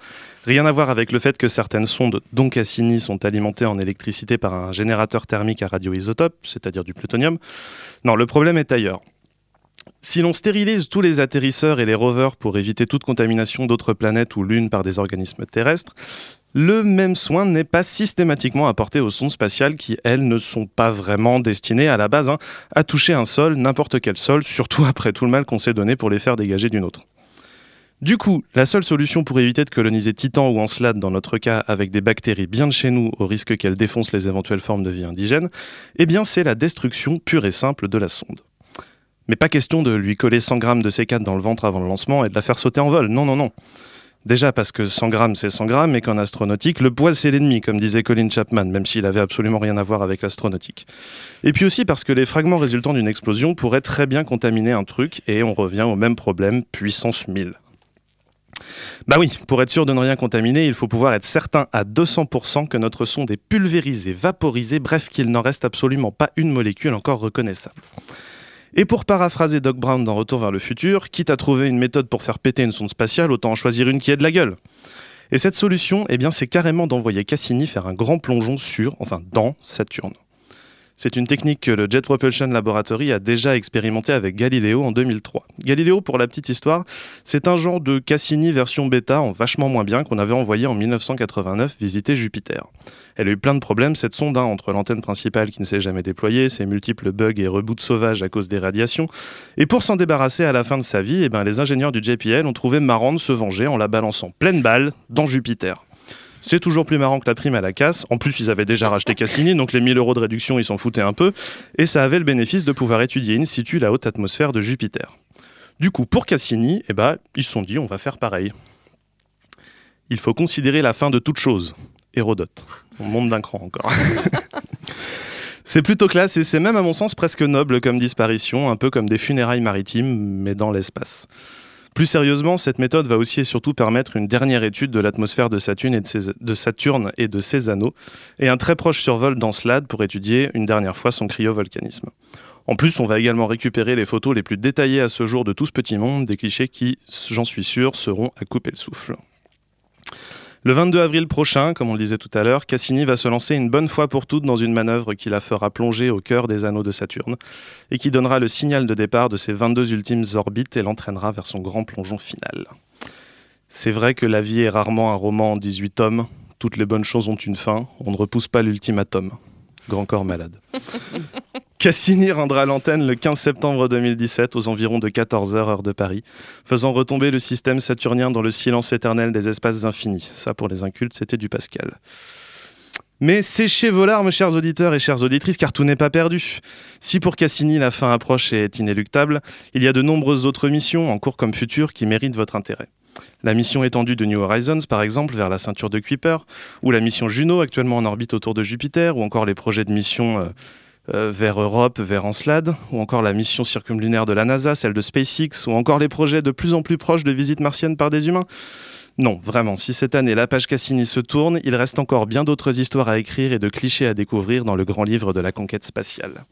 rien à voir avec le fait que certaines sondes, dont Cassini, sont alimentées en électricité par un générateur thermique à radioisotope, c'est-à-dire du plutonium. Non, le problème est ailleurs. Si l'on stérilise tous les atterrisseurs et les rovers pour éviter toute contamination d'autres planètes ou lunes par des organismes terrestres, le même soin n'est pas systématiquement apporté aux sondes spatiales qui, elles, ne sont pas vraiment destinées à la base hein, à toucher un sol, n'importe quel sol, surtout après tout le mal qu'on s'est donné pour les faire dégager d'une autre. Du coup, la seule solution pour éviter de coloniser Titan ou Encelade dans notre cas avec des bactéries bien de chez nous au risque qu'elles défoncent les éventuelles formes de vie indigènes, eh bien c'est la destruction pure et simple de la sonde. Mais pas question de lui coller 100 grammes de C4 dans le ventre avant le lancement et de la faire sauter en vol, non non non. Déjà parce que 100 grammes c'est 100 grammes et qu'en astronautique, le poids c'est l'ennemi, comme disait Colin Chapman, même s'il avait absolument rien à voir avec l'astronautique. Et puis aussi parce que les fragments résultant d'une explosion pourraient très bien contaminer un truc et on revient au même problème, puissance 1000. Bah oui, pour être sûr de ne rien contaminer, il faut pouvoir être certain à 200% que notre sonde est pulvérisée, vaporisée, bref qu'il n'en reste absolument pas une molécule encore reconnaissable. Et pour paraphraser Doc Brown dans Retour vers le futur, quitte à trouver une méthode pour faire péter une sonde spatiale, autant en choisir une qui ait de la gueule. Et cette solution, eh bien, c'est carrément d'envoyer Cassini faire un grand plongeon sur, enfin dans Saturne. C'est une technique que le Jet Propulsion Laboratory a déjà expérimenté avec Galileo en 2003. Galileo, pour la petite histoire, c'est un genre de Cassini version bêta en vachement moins bien qu'on avait envoyé en 1989 visiter Jupiter. Elle a eu plein de problèmes cette sonde, hein, entre l'antenne principale qui ne s'est jamais déployée, ses multiples bugs et reboots sauvages à cause des radiations. Et pour s'en débarrasser à la fin de sa vie, eh ben, les ingénieurs du JPL ont trouvé marrant de se venger en la balançant pleine balle dans Jupiter. C'est toujours plus marrant que la prime à la casse. En plus, ils avaient déjà racheté Cassini, donc les 1000 euros de réduction, ils s'en foutaient un peu. Et ça avait le bénéfice de pouvoir étudier in situ la haute atmosphère de Jupiter. Du coup, pour Cassini, eh ben, ils se sont dit, on va faire pareil. Il faut considérer la fin de toute chose. Hérodote. On monte d'un cran encore. c'est plutôt classe et c'est même à mon sens presque noble comme disparition, un peu comme des funérailles maritimes, mais dans l'espace. Plus sérieusement, cette méthode va aussi et surtout permettre une dernière étude de l'atmosphère de Saturne et de, ses, Saturne et de ses anneaux, et un très proche survol d'Encelade pour étudier une dernière fois son cryovolcanisme. En plus, on va également récupérer les photos les plus détaillées à ce jour de tout ce petit monde, des clichés qui, j'en suis sûr, seront à couper le souffle. Le 22 avril prochain, comme on le disait tout à l'heure, Cassini va se lancer une bonne fois pour toutes dans une manœuvre qui la fera plonger au cœur des anneaux de Saturne et qui donnera le signal de départ de ses 22 ultimes orbites et l'entraînera vers son grand plongeon final. C'est vrai que la vie est rarement un roman en 18 tomes. Toutes les bonnes choses ont une fin. On ne repousse pas l'ultimatum. Grand corps malade. Cassini rendra l'antenne le 15 septembre 2017 aux environs de 14h heure de Paris, faisant retomber le système saturnien dans le silence éternel des espaces infinis. Ça, pour les incultes, c'était du Pascal. Mais séchez vos larmes, chers auditeurs et chères auditrices, car tout n'est pas perdu. Si pour Cassini la fin approche et est inéluctable, il y a de nombreuses autres missions, en cours comme futures, qui méritent votre intérêt. La mission étendue de New Horizons, par exemple, vers la ceinture de Kuiper, ou la mission Juno, actuellement en orbite autour de Jupiter, ou encore les projets de mission euh, euh, vers Europe, vers Encelade, ou encore la mission circumlunaire de la NASA, celle de SpaceX, ou encore les projets de plus en plus proches de visites martiennes par des humains. Non, vraiment, si cette année la page Cassini se tourne, il reste encore bien d'autres histoires à écrire et de clichés à découvrir dans le grand livre de la conquête spatiale.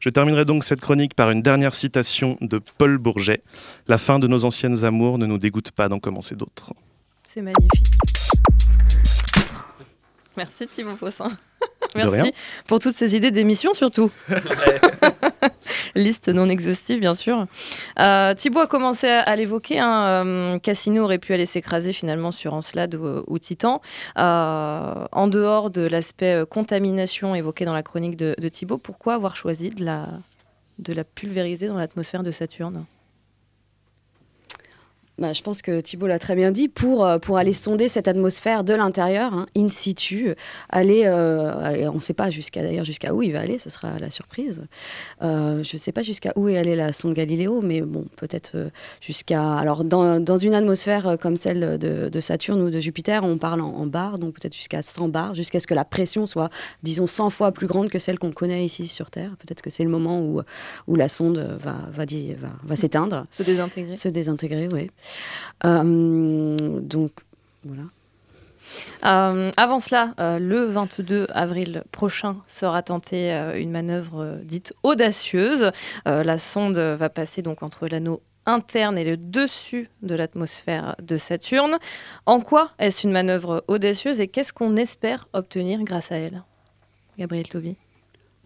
Je terminerai donc cette chronique par une dernière citation de Paul Bourget. La fin de nos anciennes amours ne nous dégoûte pas d'en commencer d'autres. C'est magnifique. Merci Thibaut Fossin. Merci pour toutes ces idées d'émissions surtout. Liste non exhaustive bien sûr. Euh, Thibaut a commencé à, l'évoquer. Hein, euh, Cassino aurait pu aller s'écraser finalement sur Encelade ou, Titan. Euh, en dehors de l'aspect contamination évoqué dans la chronique de, Thibaut, pourquoi avoir choisi de la pulvériser dans l'atmosphère de Saturne? Bah, je pense que Thibault l'a très bien dit, pour, euh, pour aller sonder cette atmosphère de l'intérieur, hein, in situ, aller, euh, on ne sait pas jusqu'à d'ailleurs jusqu'à où il va aller, ce sera la surprise. Euh, je ne sais pas jusqu'à où est allée la sonde Galiléo, mais bon, peut-être jusqu'à... Alors, dans, dans, une atmosphère comme celle de, de, Saturne ou de Jupiter, on parle en, bar, donc peut-être jusqu'à 100 bars, jusqu'à ce que la pression soit, disons, 100 fois plus grande que celle qu'on connaît ici sur Terre. Peut-être que c'est le moment où, où la sonde va, va, va, va s'éteindre. Se désintégrer. Se désintégrer, oui. Euh, donc, voilà. Euh, avant cela, euh, le 22 avril prochain sera tentée une manœuvre dite audacieuse. la sonde va passer donc entre l'anneau interne et le dessus de l'atmosphère de Saturne. En quoi est-ce une manœuvre audacieuse et qu'est-ce qu'on espère obtenir grâce à elle? Gabriel Toby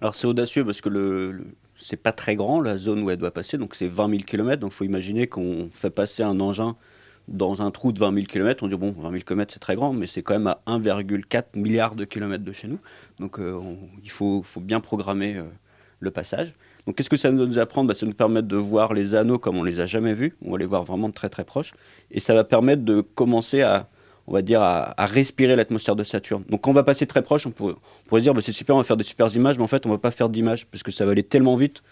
Alors c'est audacieux parce que le, c'est pas très grand la zone où elle doit passer, donc c'est 20 000 km. Donc il faut imaginer qu'on fait passer un engin dans un trou de 20 000 km, on dit bon, 20 000 km c'est très grand, mais c'est quand même à 1,4 milliard de kilomètres de chez nous. Donc euh, il faut, faut, bien programmer euh, le passage. Donc qu'est-ce que ça nous apprend bah, Ça nous permet de voir les anneaux comme on les a jamais vus, on va les voir vraiment de très très proches, et ça va permettre de commencer à, on va dire, à, respirer l'atmosphère de Saturne. Donc quand on va passer très proche, on pourrait, on dire bah, c'est super, on va faire des super images, mais en fait on va pas faire d'images, parce que ça va aller tellement vite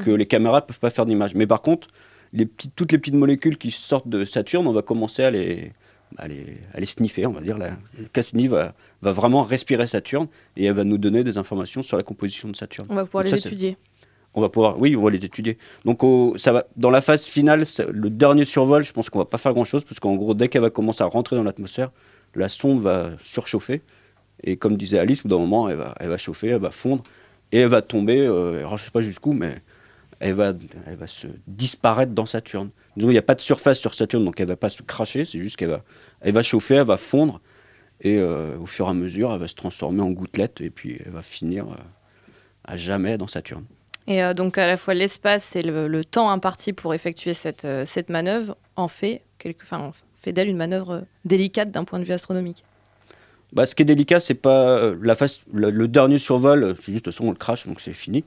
que mmh. les caméras ne peuvent pas faire d'images. Mais par contre, les toutes les petites molécules qui sortent de Saturne, on va commencer à les, à les, sniffer, on va dire. La, Cassini va, va, vraiment respirer Saturne et elle va nous donner des informations sur la composition de Saturne. On va pouvoir les étudier. On va pouvoir, oui, on va les étudier. Donc, ça va, dans la phase finale, le dernier survol, je pense qu'on va pas faire grand-chose parce qu'en gros, dès qu'elle va commencer à rentrer dans l'atmosphère, la sonde va surchauffer. Et comme disait Alice, au bout d'un moment, elle va, chauffer, elle va fondre et elle va tomber, euh, alors je sais pas jusqu'où, mais elle va, se disparaître dans Saturne. il n'y a pas de surface sur Saturne, donc elle va pas se cracher, c'est juste qu'elle va, elle va chauffer, elle va fondre, et euh, au fur et à mesure, elle va se transformer en gouttelette, et puis elle va finir euh, à jamais dans Saturne. Et euh, donc à la fois l'espace et le, temps imparti pour effectuer cette, cette manœuvre en fait, quelque, d'elle une manœuvre délicate d'un point de vue astronomique. Bah, ce qui est délicat, c'est pas la phase, le, dernier survol, c'est juste de toute on le crash, donc c'est fini.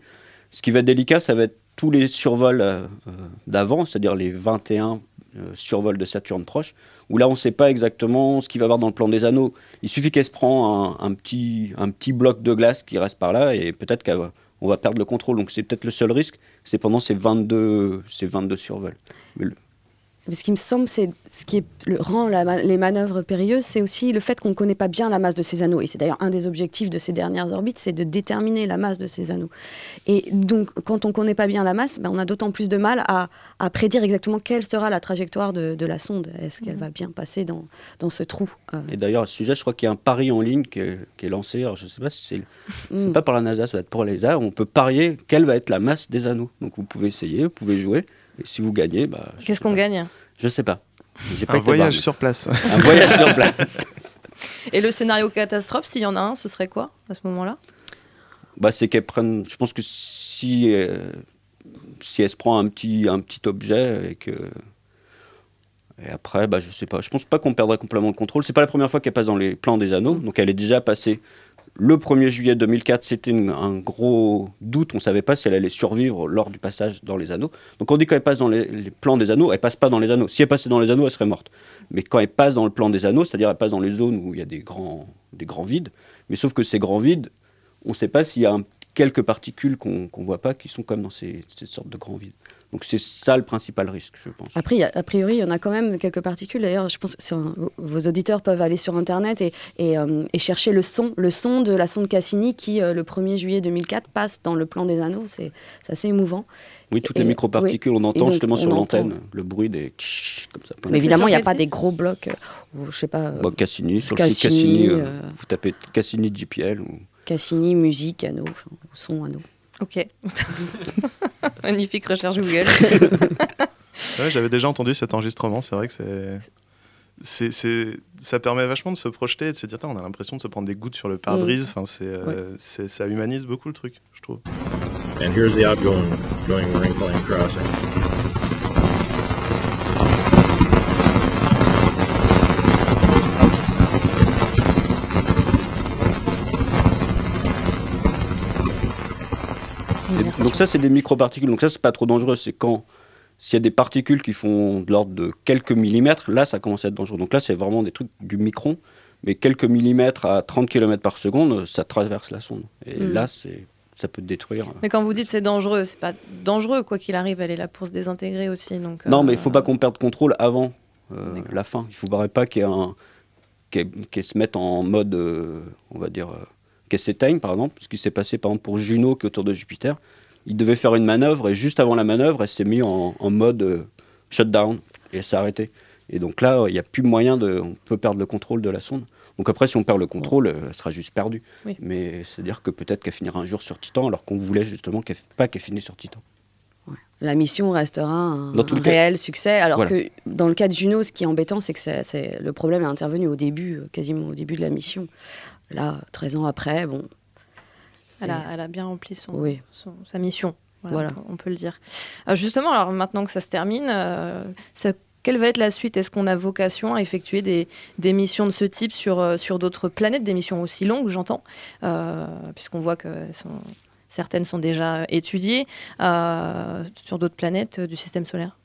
Ce qui va être délicat, ça va être tous les survols euh, euh, d'avant, c'est-à-dire les 21 euh, survols de Saturne proche, où là on ne sait pas exactement ce qu'il va y avoir dans le plan des anneaux. Il suffit qu'elle se prend un, petit, un petit bloc de glace qui reste par là et peut-être qu'on va perdre le contrôle. Donc c'est peut-être le seul risque, c'est pendant ces 22, ces 22 survols ce qui me semble, c'est ce qui le, rend les manœuvres périlleuses, c'est aussi le fait qu'on ne connaît pas bien la masse de ces anneaux. Et c'est d'ailleurs un des objectifs de ces dernières orbites, c'est de déterminer la masse de ces anneaux. Et donc, quand on ne connaît pas bien la masse, ben, on a d'autant plus de mal à, prédire exactement quelle sera la trajectoire de, la sonde. Est-ce qu'elle va bien passer dans, dans ce trou euh? Et d'ailleurs, à ce sujet, je crois qu'il y a un pari en ligne qui est, lancé. Alors, je ne sais pas si c'est mm. pas par la NASA, ça va être pour les On peut parier quelle va être la masse des anneaux. Donc, vous pouvez essayer, vous pouvez jouer. Et si vous gagnez, bah, qu'est-ce qu'on gagne? Je sais pas. Pas un voyage sur place. un voyage sur place. Et le scénario catastrophe, s'il y en a un, ce serait quoi à ce moment-là? Bah, C'est qu'elle prenne. Je pense que si, euh, si elle se prend un petit, un petit objet et que. Et après, bah, je sais pas. Je pense pas qu'on perdrait complètement le contrôle. C'est pas la première fois qu'elle passe dans les plans des anneaux. Donc elle est déjà passée Le 1er juillet 2004, c'était un gros doute. On ne savait pas si elle allait survivre lors du passage dans les anneaux. Donc on dit qu'elle passe dans les, plans des anneaux, elle passe pas dans les anneaux. Si elle passait dans les anneaux, elle serait morte. Mais quand elle passe dans le plan des anneaux, c'est-à-dire elle passe dans les zones où il y a des grands, des grands vides, mais sauf que ces grands vides, on ne sait pas s'il y a quelques particules qu'on ne voit pas qui sont comme dans ces sortes de grands vides. Donc c'est ça le principal risque, je pense. Après, a, priori, il y en a quand même quelques particules. D'ailleurs, je pense que vos auditeurs peuvent aller sur Internet et, euh, et, chercher le son, le son de la sonde Cassini qui, euh, le 1er juillet 2004, passe dans le plan des anneaux. C'est assez émouvant. Oui, toutes les microparticules, on entend justement sur l'antenne le bruit des comme ça. Mais évidemment, il n'y a pas des gros blocs, euh, je sais pas. Cassini, sur Cassini, le site Cassini, vous tapez Cassini JPL. Ou... Cassini, musique, anneau, son, anneau. Ok. Magnifique recherche Google. J'avais déjà entendu cet enregistrement, c'est vrai que c'est. C'est, ça permet vachement de se projeter et de se dire, on a l'impression de se prendre des gouttes sur le pare-brise. Mm. Enfin, c'est, euh, c'est, ça humanise beaucoup le truc, je trouve. And here's the outgoing going crossing. Donc ça, c'est des microparticules. Donc ça, c'est pas trop dangereux. C'est quand s'il y a des particules qui font de l'ordre de quelques millimètres, là, ça commence à être dangereux. Donc là, c'est vraiment des trucs du micron, mais quelques millimètres à 30 km par seconde, ça traverse la sonde. Et hmm. là, c'est ça peut détruire. Mais quand vous dites c'est dangereux, c'est pas dangereux quoi qu'il arrive, elle est là pour se désintégrer aussi. Donc, non, mais il faut pas qu'on perde contrôle avant euh, la fin. Il ne faudrait pas qu'il qu se mette en mode, euh, on va dire, euh, qu'elle s'éteigne par exemple, ce qui s'est passé par exemple pour Juno qui est autour de Jupiter il devait faire une manœuvre et juste avant la manœuvre, elle s'est mise en, mode euh, shutdown et elle s'est arrêtée. Et donc là, il n'y a plus moyen de. On peut perdre le contrôle de la sonde. Donc après, si on perd le contrôle, elle sera juste perdue. Mais c'est-à-dire que peut-être qu'elle finira un jour sur Titan, alors qu'on voulait justement pas qu'elle finisse sur Titan. La mission restera un, réel succès. Alors que dans le cas de Juno, ce qui est embêtant, c'est que c'est, le problème est intervenu au début, euh, quasiment au début de la mission. Là, 13 ans après, bon, elle a, bien rempli son, sa mission. Voilà, on peut le dire. Euh, justement, alors maintenant que ça se termine, euh, quelle va être la suite? Est-ce qu'on a vocation à effectuer des, des, missions de ce type sur, euh, sur d'autres planètes, des missions aussi longues, j'entends, puisqu'on voit que certaines sont déjà étudiées sur d'autres planètes du système solaire?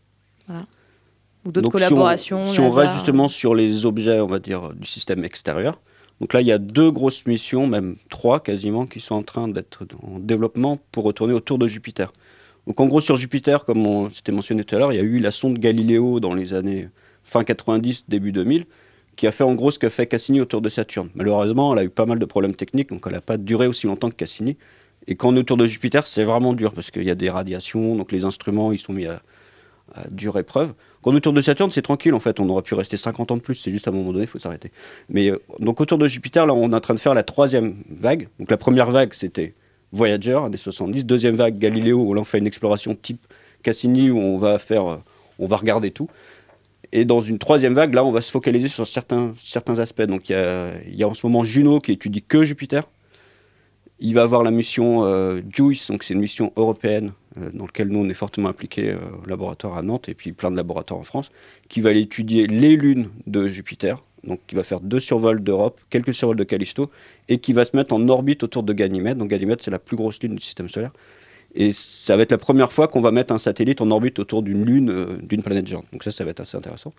Ou d'autres collaborations Si on, si on va justement sur les objets, on va dire, du système extérieur, donc là, il y a deux grosses missions, même trois quasiment, qui sont en train d'être en développement pour retourner autour de Jupiter. Donc en gros, sur Jupiter, comme c'était mentionné tout à l'heure, il y a eu la sonde Galileo dans les années fin 90, début 2000, qui a fait en gros ce que fait Cassini autour de Saturne. Malheureusement, elle a eu pas mal de problèmes techniques, donc elle n'a pas duré aussi longtemps que Cassini. Et quand on est autour de Jupiter, c'est vraiment dur, parce qu'il y a des radiations, donc les instruments, ils sont mis à, à dure épreuve. Quand autour de Saturne, c'est tranquille en fait, on aurait pu rester 50 ans de plus, c'est juste à un moment donné, il faut s'arrêter. Mais euh, donc autour de Jupiter, là on est en train de faire la troisième vague. Donc la première vague c'était Voyager, des 70. Deuxième vague Galileo, où là on fait une exploration type Cassini, où on va faire, euh, on va regarder tout. Et dans une troisième vague, là on va se focaliser sur certains, certains aspects. Donc il y a, en ce moment Juno qui étudie que Jupiter. Il va avoir la mission euh, JUICE, donc c'est une mission européenne dans laquelle nous on est fortement impliqués euh, au laboratoire à Nantes et puis plein de laboratoires en France, qui va aller étudier les lunes de Jupiter, donc qui va faire deux survols d'Europe, quelques survols de Callisto, et qui va se mettre en orbite autour de Ganymède. Donc Ganymède c'est la plus grosse lune du système solaire. Et ça va être la première fois qu'on va mettre un satellite en orbite autour d'une lune, d'une planète géante. Donc ça, ça va être assez intéressant.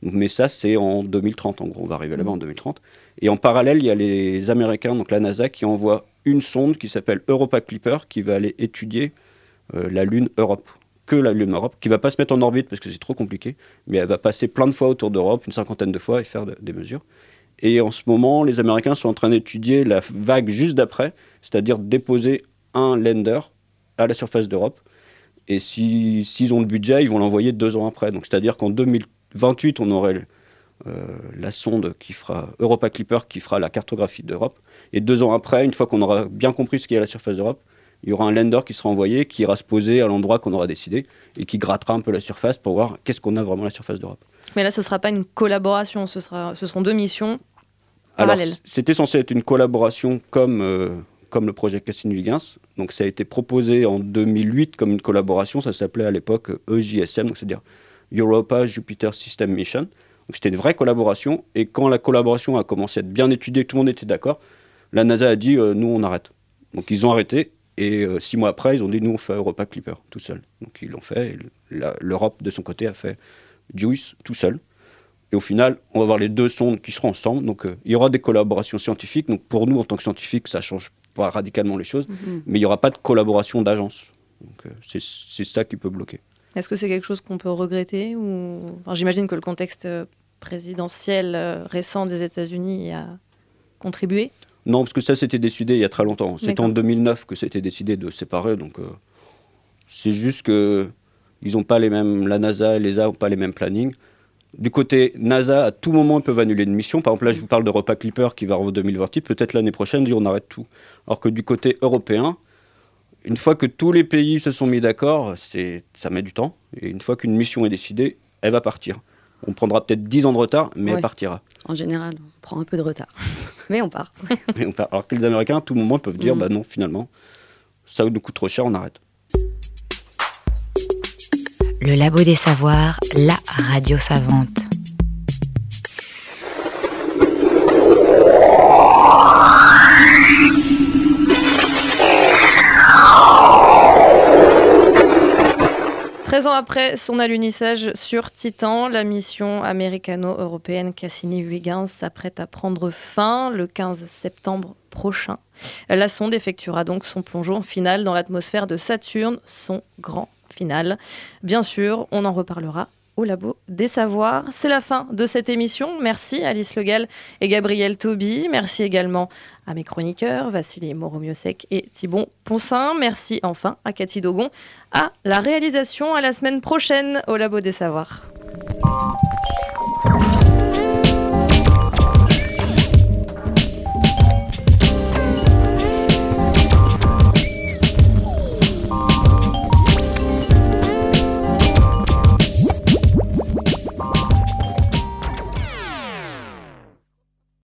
mais ça, c'est en 2030, en gros. On va arriver là-bas en 2030. Et en parallèle, il y a les Américains, donc la NASA, qui envoie une sonde qui s'appelle Europa Clipper, qui va aller étudier euh, la Lune Europe que la Lune Europe, qui va pas se mettre en orbite parce que c'est trop compliqué, mais elle va passer plein de fois autour d'Europe, une cinquantaine de fois, et faire des mesures. Et en ce moment, les Américains sont en train d'étudier la vague juste d'après, c'est-à-dire déposer un lander à la surface d'Europe. Et s'ils ont le budget, ils vont l'envoyer deux ans après. Donc c'est-à-dire qu'en 2028, on aurait euh, la sonde qui fera Europa Clipper qui fera la cartographie d'Europe. Et deux ans après, une fois qu'on aura bien compris ce qu'il y a à la surface d'Europe, il y aura un lander qui sera envoyé, qui ira se poser à l'endroit qu'on aura décidé et qui grattera un peu la surface pour voir qu'est-ce qu'on a vraiment à la surface d'Europe. Mais là, ce ne sera pas une collaboration, ce, sera, ce seront deux missions parallèles. C'était censé être une collaboration comme, euh, comme le projet Cassini-Huygens. Donc ça a été proposé en 2008 comme une collaboration, ça s'appelait à l'époque EJSM, c'est-à-dire Europa Jupiter System Mission. Donc c'était une vraie collaboration. Et quand la collaboration a commencé à être bien étudiée, tout le monde était d'accord, la NASA a dit nous on arrête. Donc ils ont arrêté et six mois après ils ont dit nous on fait Europa Clipper tout seul. Donc ils l'ont fait. L'Europe de son côté a fait JUICE tout seul. Et au final, on va avoir les deux sondes qui seront ensemble. Donc, il y aura des collaborations scientifiques. Donc, pour nous, en tant que scientifiques, ça change pas radicalement les choses. Mhm. Mais il n'y aura pas de collaboration d'agence. Donc, c'est ça qui peut bloquer. Est-ce que c'est quelque chose qu'on peut regretter ou... enfin, J'imagine que le contexte euh, présidentiel euh, récent des États-Unis a contribué. Non, parce que ça, c'était décidé il y a très longtemps. C'est en 2009 que c'était décidé de séparer. Donc, euh, c'est juste que ils n'ont pas les mêmes. La NASA et l'ESA n'ont pas les mêmes plannings. Du côté NASA, à tout moment, ils peuvent annuler une mission. Par exemple, là, je vous parle de Repas Clipper qui va en 2028. Peut-être l'année prochaine, on arrête tout. Alors que du côté européen, une fois que tous les pays se sont mis d'accord, ça met du temps. Et une fois qu'une mission est décidée, elle va partir. On prendra peut-être 10 ans de retard, mais elle partira. En général, on prend un peu de retard. mais on part. on part. Alors que les Américains, à tout moment, peuvent dire mm. bah non, finalement, ça nous coûte trop cher, on arrête. Le Labo des Savoirs, la radio savante. 13 ans après son alunissage sur Titan, la mission américano-européenne Cassini-Huygens s'apprête à prendre fin le 15 septembre prochain. La sonde effectuera donc son plongeon final dans l'atmosphère de Saturne, son grand final. Bien sûr, on en reparlera au Labo des Savoirs. C'est la fin de cette émission. Merci Alice Legal et Gabriel Toby. Merci également à mes chroniqueurs, Vassili Moromiosek et Thibon Poncin. Merci enfin à Cathy Dogon à la réalisation. À la semaine prochaine au Labo des Savoirs.